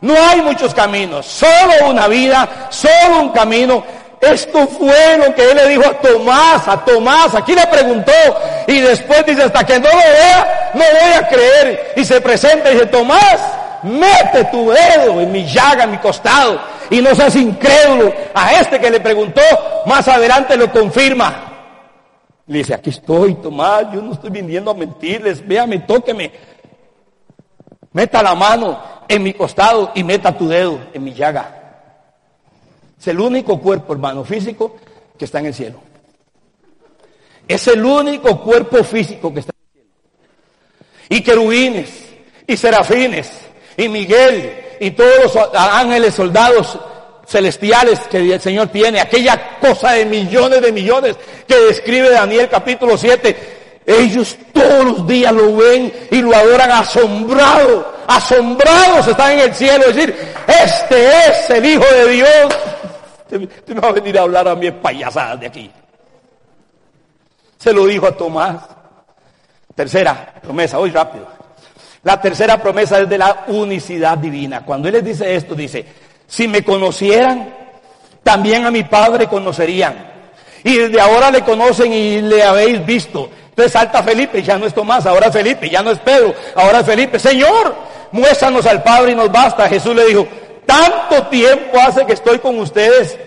No hay muchos caminos, solo una vida, solo un camino. Esto fue lo que él le dijo a Tomás, a Tomás, aquí le preguntó y después dice, hasta que no lo vea, no voy a creer. Y se presenta y dice, Tomás, mete tu dedo en mi llaga, en mi costado, y no seas incrédulo. A este que le preguntó, más adelante lo confirma. Le dice, aquí estoy, Tomás, yo no estoy viniendo a mentirles, véame, tóqueme. Meta la mano en mi costado y meta tu dedo en mi llaga. Es el único cuerpo, hermano, físico que está en el cielo. Es el único cuerpo físico que está en el cielo. Y querubines, y serafines, y Miguel, y todos los ángeles soldados celestiales que el Señor tiene, aquella cosa de millones de millones que describe Daniel capítulo 7, ellos todos los días lo ven y lo adoran asombrado, asombrados están en el cielo, decir, este es el Hijo de Dios. Usted me va a venir a hablar a mí payasadas de aquí. Se lo dijo a Tomás. Tercera promesa, hoy rápido. La tercera promesa es de la unicidad divina. Cuando Él les dice esto, dice, si me conocieran, también a mi Padre conocerían. Y desde ahora le conocen y le habéis visto. Salta Felipe, ya no es Tomás, ahora es Felipe, ya no es Pedro, ahora es Felipe. Señor, muéstranos al Padre y nos basta. Jesús le dijo, tanto tiempo hace que estoy con ustedes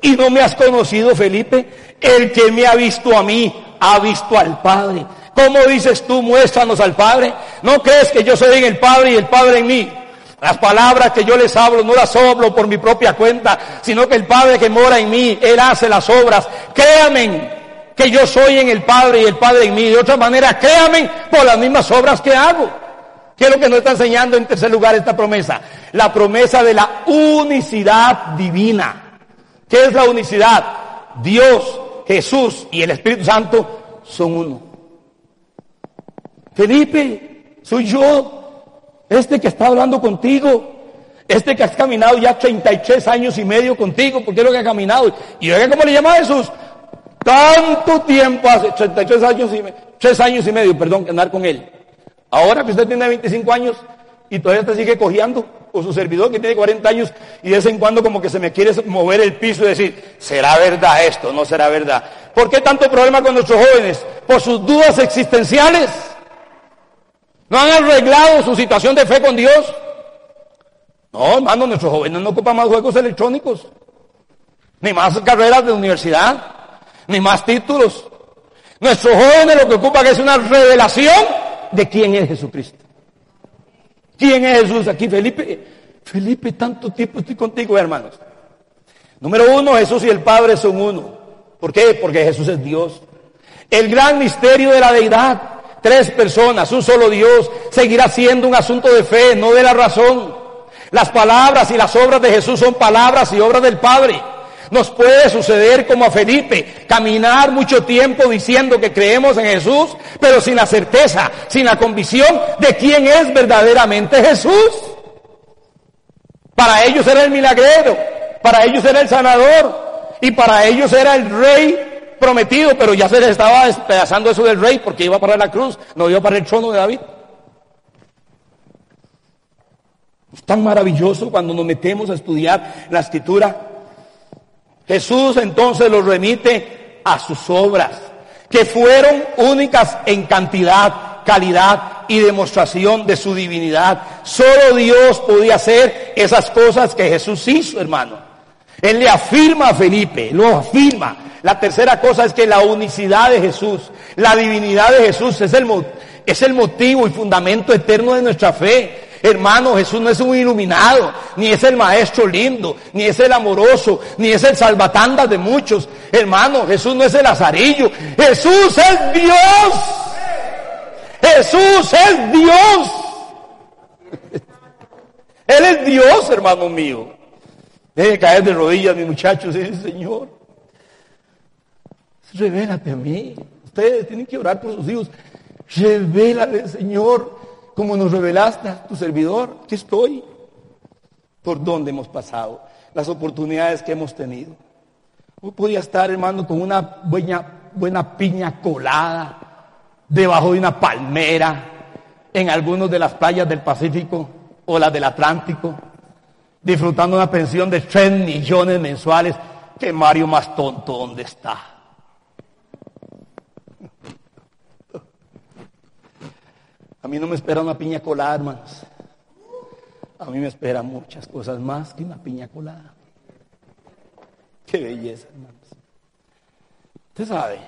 y no me has conocido, Felipe. El que me ha visto a mí, ha visto al Padre. ¿Cómo dices tú, muéstranos al Padre? ¿No crees que yo soy en el Padre y el Padre en mí? Las palabras que yo les hablo no las hablo por mi propia cuenta, sino que el Padre que mora en mí, Él hace las obras. Créanme que yo soy en el Padre y el Padre en mí. De otra manera, créanme por las mismas obras que hago. ¿Qué es lo que nos está enseñando en tercer lugar esta promesa? La promesa de la unicidad divina. ¿Qué es la unicidad? Dios, Jesús y el Espíritu Santo son uno. Felipe, soy yo, este que está hablando contigo, este que has caminado ya 33 años y medio contigo, porque es lo que ha caminado. Y oiga cómo le llama a Jesús. Tanto tiempo hace, 33 años y, 3 años y medio, perdón, andar con él. Ahora que usted tiene 25 años y todavía te sigue cojeando, o su servidor que tiene 40 años y de vez en cuando como que se me quiere mover el piso y decir, ¿será verdad esto? ¿No será verdad? ¿Por qué tanto problema con nuestros jóvenes? Por sus dudas existenciales. ¿No han arreglado su situación de fe con Dios? No, hermano, nuestros jóvenes no ocupan más juegos electrónicos, ni más carreras de universidad, ni más títulos. Nuestros jóvenes lo que ocupan es una revelación de quién es Jesucristo. ¿Quién es Jesús aquí, Felipe? Felipe, tanto tiempo estoy contigo, hermanos. Número uno, Jesús y el Padre son uno. ¿Por qué? Porque Jesús es Dios. El gran misterio de la deidad, tres personas, un solo Dios, seguirá siendo un asunto de fe, no de la razón. Las palabras y las obras de Jesús son palabras y obras del Padre. Nos puede suceder como a Felipe, caminar mucho tiempo diciendo que creemos en Jesús, pero sin la certeza, sin la convicción de quién es verdaderamente Jesús. Para ellos era el milagrero, para ellos era el sanador y para ellos era el rey prometido, pero ya se les estaba despedazando eso del rey porque iba para la cruz, no iba para el trono de David. Es tan maravilloso cuando nos metemos a estudiar la escritura Jesús entonces los remite a sus obras, que fueron únicas en cantidad, calidad y demostración de su divinidad. Solo Dios podía hacer esas cosas que Jesús hizo, hermano. Él le afirma a Felipe, lo afirma. La tercera cosa es que la unicidad de Jesús, la divinidad de Jesús es el, es el motivo y fundamento eterno de nuestra fe. Hermano, Jesús no es un iluminado, ni es el maestro lindo, ni es el amoroso, ni es el salvatandas de muchos. Hermano, Jesús no es el azarillo. Jesús es Dios. Jesús es Dios. Él es Dios, hermano mío. Deje caer de rodillas, mi muchachos, y dice, Señor, revélate a mí. Ustedes tienen que orar por sus hijos. Revélate, Señor, como nos revelaste tu servidor. Aquí estoy. Por dónde hemos pasado, las oportunidades que hemos tenido. Hoy podía estar, hermano, con una buena, buena piña colada debajo de una palmera en algunas de las playas del Pacífico o las del Atlántico, disfrutando una pensión de 3 millones mensuales, que Mario más tonto, ¿dónde está? A mí no me espera una piña colada, hermanos. A mí me esperan muchas cosas más que una piña colada. Qué belleza, hermanos. Usted sabe,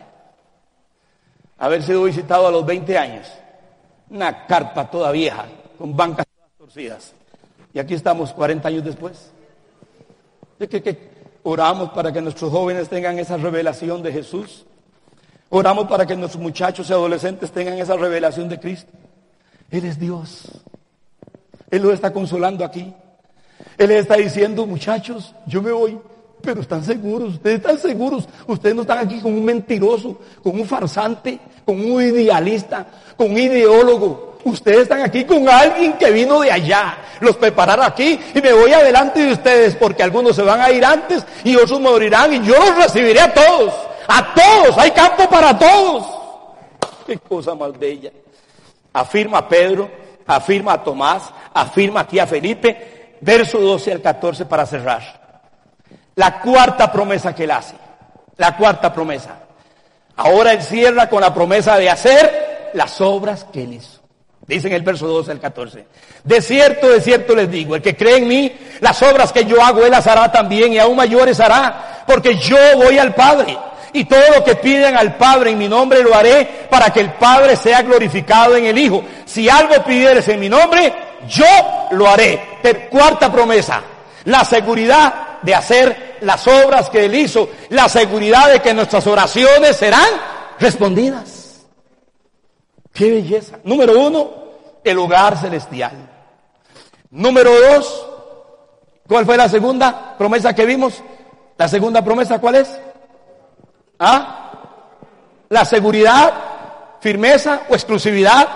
haber sido visitado a los 20 años, una carpa toda vieja, con bancas torcidas. Y aquí estamos 40 años después. ¿De que, oramos para que nuestros jóvenes tengan esa revelación de Jesús? Oramos para que nuestros muchachos y adolescentes tengan esa revelación de Cristo. Él es Dios. Él lo está consolando aquí. Él les está diciendo, muchachos, yo me voy, pero están seguros, ustedes están seguros, ustedes no están aquí con un mentiroso, con un farsante, con un idealista, con un ideólogo, Ustedes están aquí con alguien que vino de allá. Los prepararon aquí y me voy adelante de ustedes porque algunos se van a ir antes y otros morirán y yo los recibiré a todos. A todos. Hay campo para todos. Qué cosa más bella. Afirma Pedro, afirma a Tomás, afirma aquí a Felipe. Verso 12 al 14 para cerrar. La cuarta promesa que él hace. La cuarta promesa. Ahora él cierra con la promesa de hacer las obras que él hizo. Dice en el verso 12 al 14. De cierto, de cierto les digo, el que cree en mí, las obras que yo hago, él las hará también y aún mayores hará, porque yo voy al Padre. Y todo lo que piden al Padre en mi nombre lo haré para que el Padre sea glorificado en el Hijo. Si algo pidieres en mi nombre, yo lo haré. cuarta promesa, la seguridad de hacer las obras que Él hizo, la seguridad de que nuestras oraciones serán respondidas. Qué belleza. Número uno, el hogar celestial. Número dos, ¿cuál fue la segunda promesa que vimos? La segunda promesa, ¿cuál es? ¿Ah? La seguridad, firmeza o exclusividad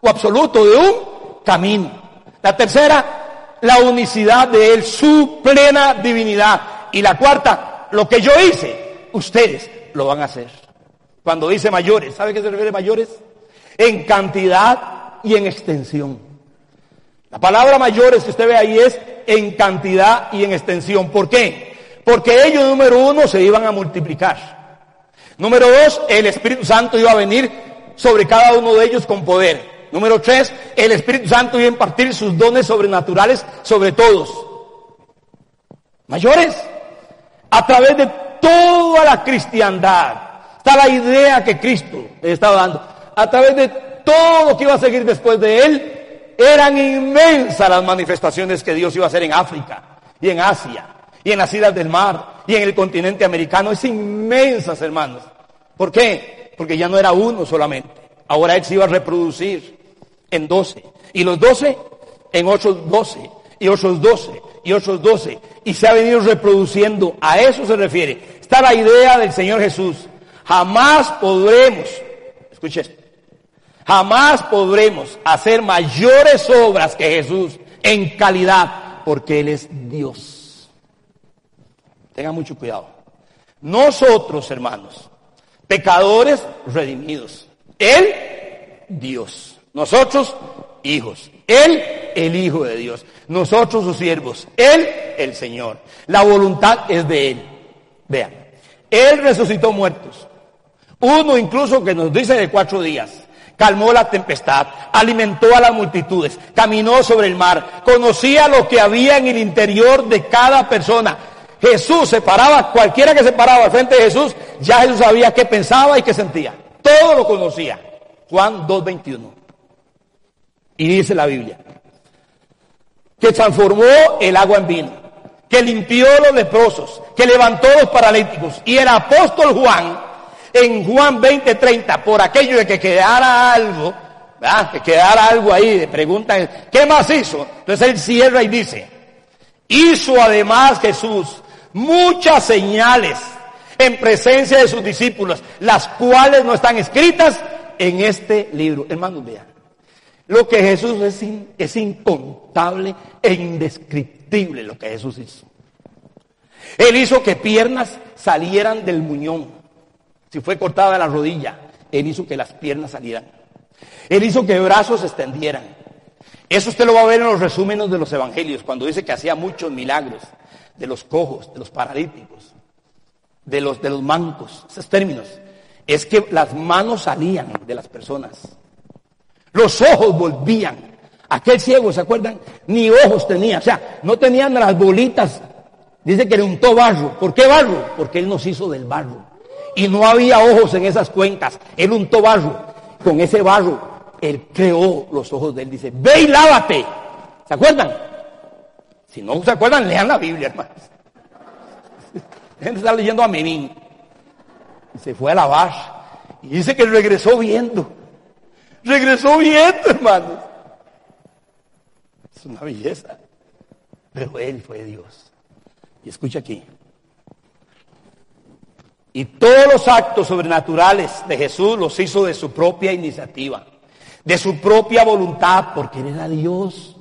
o absoluto de un camino. La tercera, la unicidad de Él, su plena divinidad. Y la cuarta, lo que yo hice, ustedes lo van a hacer. Cuando dice mayores, ¿sabe qué se refiere a mayores? En cantidad y en extensión. La palabra mayores que usted ve ahí es en cantidad y en extensión. ¿Por qué? Porque ellos, número uno, se iban a multiplicar. Número dos, el Espíritu Santo iba a venir sobre cada uno de ellos con poder. Número tres, el Espíritu Santo iba a impartir sus dones sobrenaturales sobre todos. Mayores, a través de toda la cristiandad, está la idea que Cristo estaba dando. A través de todo lo que iba a seguir después de él, eran inmensas las manifestaciones que Dios iba a hacer en África y en Asia y en las islas del mar y en el continente americano. Es inmensas, hermanos. ¿Por qué? Porque ya no era uno solamente. Ahora él se iba a reproducir en doce. Y los doce en otros doce. Y otros doce. Y otros doce. Y se ha venido reproduciendo. A eso se refiere. Está la idea del Señor Jesús. Jamás podremos, escuche esto, Jamás podremos hacer mayores obras que Jesús en calidad, porque Él es Dios. Tengan mucho cuidado. Nosotros, hermanos, pecadores redimidos. Él, Dios. Nosotros, hijos. Él, el Hijo de Dios. Nosotros, sus siervos. Él, el Señor. La voluntad es de Él. Vean. Él resucitó muertos. Uno incluso que nos dice de cuatro días calmó la tempestad, alimentó a las multitudes, caminó sobre el mar, conocía lo que había en el interior de cada persona. Jesús se paraba, cualquiera que se paraba al frente de Jesús, ya Jesús sabía qué pensaba y qué sentía. Todo lo conocía. Juan 2.21. Y dice la Biblia, que transformó el agua en vino, que limpió los leprosos, que levantó los paralíticos. Y el apóstol Juan, en Juan 20.30, por aquello de que quedara algo, que quedara algo ahí, le preguntan, ¿qué más hizo? Entonces él cierra y dice, hizo además Jesús muchas señales en presencia de sus discípulos, las cuales no están escritas en este libro. Hermanos, vean. Lo que Jesús es, es incontable e indescriptible lo que Jesús hizo. Él hizo que piernas salieran del muñón. Si fue cortada la rodilla, Él hizo que las piernas salieran. Él hizo que brazos se extendieran. Eso usted lo va a ver en los resúmenes de los evangelios, cuando dice que hacía muchos milagros de los cojos, de los paralíticos, de los, de los mancos, esos términos, es que las manos salían de las personas, los ojos volvían. Aquel ciego, ¿se acuerdan? Ni ojos tenía, o sea, no tenían las bolitas. Dice que le untó barro. ¿Por qué barro? Porque él nos hizo del barro. Y no había ojos en esas cuencas. Él untó barro. Con ese barro, él creó los ojos de él. Dice, ve y lávate. ¿Se acuerdan? Si no se acuerdan, lean la Biblia, hermanos. La gente está leyendo a Menín. Se fue a lavar. Y dice que regresó viendo. Regresó viendo, hermanos. Es una belleza. Pero Él fue Dios. Y escucha aquí. Y todos los actos sobrenaturales de Jesús los hizo de su propia iniciativa, de su propia voluntad, porque Él era Dios.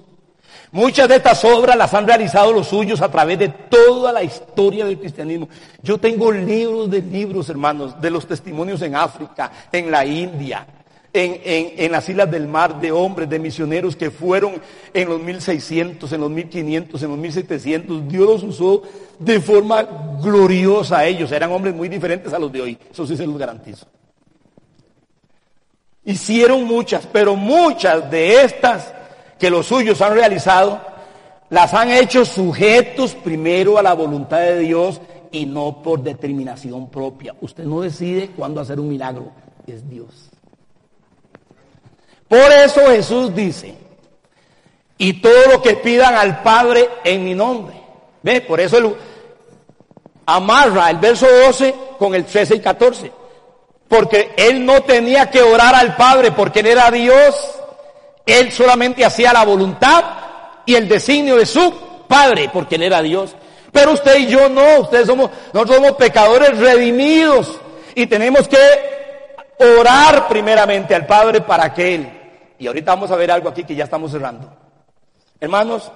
Muchas de estas obras las han realizado los suyos a través de toda la historia del cristianismo. Yo tengo libros de libros, hermanos, de los testimonios en África, en la India, en, en, las islas del mar, de hombres, de misioneros que fueron en los 1600, en los 1500, en los 1700. Dios los usó de forma gloriosa a ellos. Eran hombres muy diferentes a los de hoy. Eso sí se los garantizo. Hicieron muchas, pero muchas de estas que los suyos han realizado, las han hecho sujetos primero a la voluntad de Dios y no por determinación propia. Usted no decide cuándo hacer un milagro, es Dios. Por eso Jesús dice, y todo lo que pidan al Padre en mi nombre. ¿Ve? Por eso él amarra el verso 12 con el 13 y 14. Porque él no tenía que orar al Padre porque él era Dios él solamente hacía la voluntad y el designio de su Padre, porque Él era Dios. Pero usted y yo no, ustedes somos, nosotros somos pecadores redimidos y tenemos que orar primeramente al Padre para que Él. Y ahorita vamos a ver algo aquí que ya estamos cerrando. Hermanos,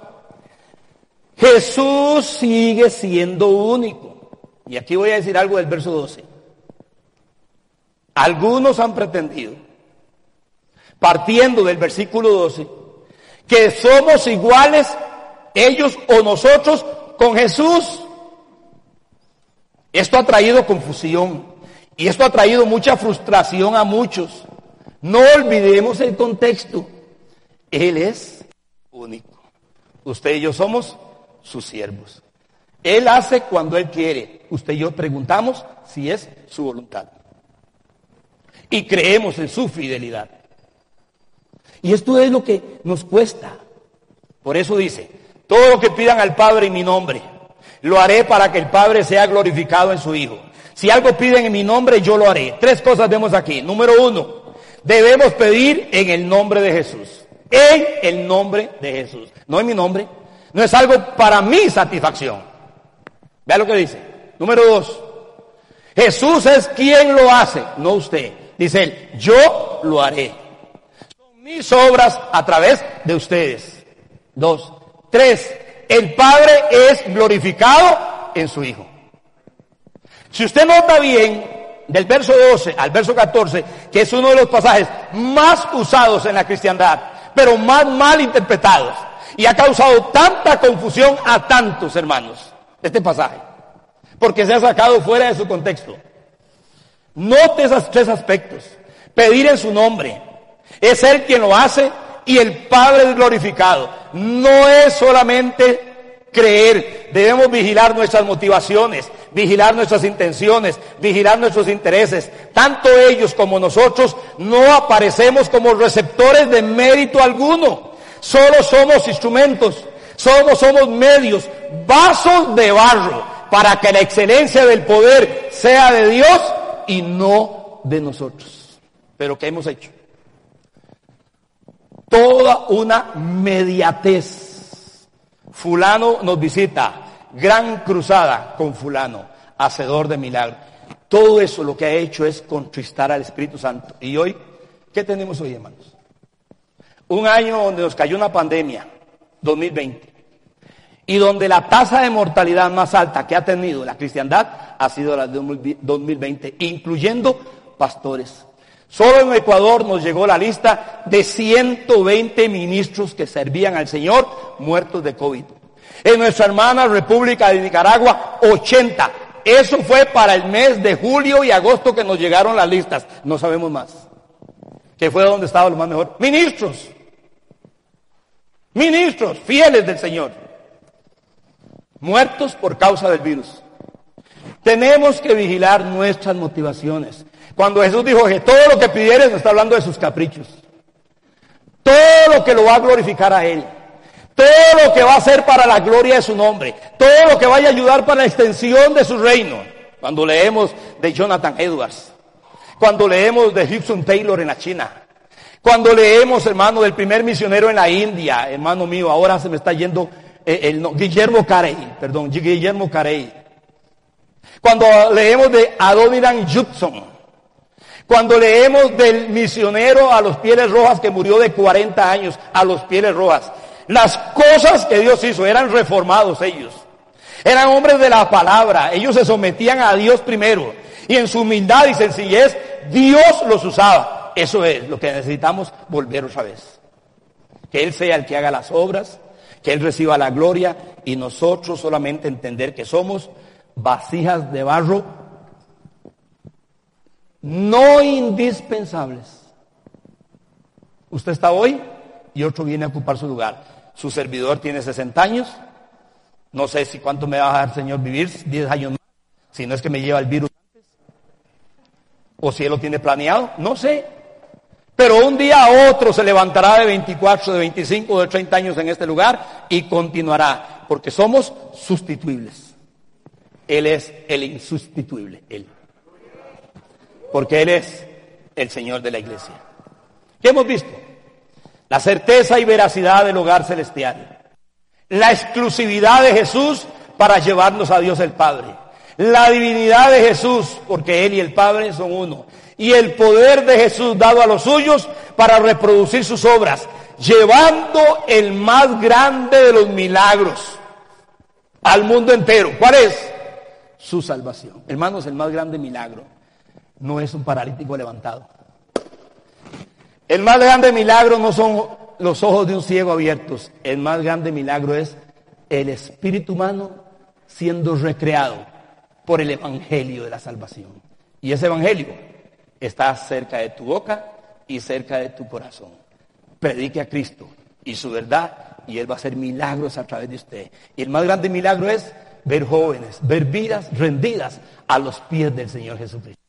Jesús sigue siendo único. Y aquí voy a decir algo del verso 12. Algunos han pretendido partiendo del versículo 12, que somos iguales ellos o nosotros con Jesús. Esto ha traído confusión y esto ha traído mucha frustración a muchos. No olvidemos el contexto. Él es único. Usted y yo somos sus siervos. Él hace cuando Él quiere. Usted y yo preguntamos si es su voluntad. Y creemos en su fidelidad. Y esto es lo que nos cuesta. Por eso dice, todo lo que pidan al Padre en mi nombre, lo haré para que el Padre sea glorificado en su Hijo. Si algo piden en mi nombre, yo lo haré. Tres cosas vemos aquí. Número uno, debemos pedir en el nombre de Jesús. En el nombre de Jesús. No en mi nombre. No es algo para mi satisfacción. Vea lo que dice. Número dos, Jesús es quien lo hace, no usted. Dice él, yo lo haré mis obras a través de ustedes. Dos. Tres. El Padre es glorificado en su Hijo. Si usted nota bien, del verso 12 al verso 14, que es uno de los pasajes más usados en la cristiandad, pero más mal interpretados, y ha causado tanta confusión a tantos hermanos, este pasaje, porque se ha sacado fuera de su contexto. Note esos tres aspectos. Pedir en su nombre, es Él quien lo hace y el Padre glorificado. No es solamente creer, debemos vigilar nuestras motivaciones, vigilar nuestras intenciones, vigilar nuestros intereses. Tanto ellos como nosotros no aparecemos como receptores de mérito alguno. Solo somos instrumentos, solo somos medios, vasos de barro, para que la excelencia del poder sea de Dios y no de nosotros. Pero ¿qué hemos hecho? Toda una mediatez. Fulano nos visita, gran cruzada con fulano, hacedor de milagros. Todo eso lo que ha hecho es contristar al Espíritu Santo. Y hoy, ¿qué tenemos hoy, hermanos? Un año donde nos cayó una pandemia, 2020, y donde la tasa de mortalidad más alta que ha tenido la cristiandad ha sido la de 2020, incluyendo pastores. Solo en Ecuador nos llegó la lista de 120 ministros que servían al Señor muertos de COVID. En nuestra hermana República de Nicaragua, 80. Eso fue para el mes de julio y agosto que nos llegaron las listas. No sabemos más. Que fue donde estaba lo más mejor. Ministros. Ministros fieles del Señor. Muertos por causa del virus. Tenemos que vigilar nuestras motivaciones. Cuando Jesús dijo que todo lo que pidieres, está hablando de sus caprichos. Todo lo que lo va a glorificar a Él. Todo lo que va a hacer para la gloria de su nombre. Todo lo que vaya a ayudar para la extensión de su reino. Cuando leemos de Jonathan Edwards. Cuando leemos de Gibson Taylor en la China. Cuando leemos, hermano, del primer misionero en la India, hermano mío, ahora se me está yendo eh, el, Guillermo Carey, perdón, Guillermo Carey. Cuando leemos de Adoniran Judson, cuando leemos del misionero a los pieles rojas que murió de 40 años a los pieles rojas, las cosas que Dios hizo eran reformados ellos. Eran hombres de la palabra, ellos se sometían a Dios primero y en su humildad y sencillez Dios los usaba. Eso es lo que necesitamos volver otra vez. Que Él sea el que haga las obras, que Él reciba la gloria y nosotros solamente entender que somos vasijas de barro no indispensables. Usted está hoy y otro viene a ocupar su lugar. Su servidor tiene 60 años. No sé si cuánto me va a dejar Señor vivir, 10 años más. Si no es que me lleva el virus antes. O si Él lo tiene planeado. No sé. Pero un día a otro se levantará de 24, de 25, de 30 años en este lugar y continuará, porque somos sustituibles. Él es el insustituible, Él. Porque Él es el Señor de la iglesia. ¿Qué hemos visto? La certeza y veracidad del hogar celestial. La exclusividad de Jesús para llevarnos a Dios el Padre. La divinidad de Jesús, porque Él y el Padre son uno y el poder de Jesús dado a los suyos para reproducir sus obras, llevando el más grande de los milagros al mundo entero. ¿Cuál es? Su salvación. Hermanos, el más grande milagro no es un paralítico levantado. El más grande milagro no son los ojos de un ciego abiertos. El más grande milagro es el espíritu humano siendo recreado por el evangelio de la salvación. Y ese evangelio está cerca de tu boca y cerca de tu corazón. Predique a Cristo y su verdad y Él va a hacer milagros a través de usted. Y el más grande milagro es ver jóvenes, ver vidas rendidas a los pies del Señor Jesucristo.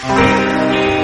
Thank you.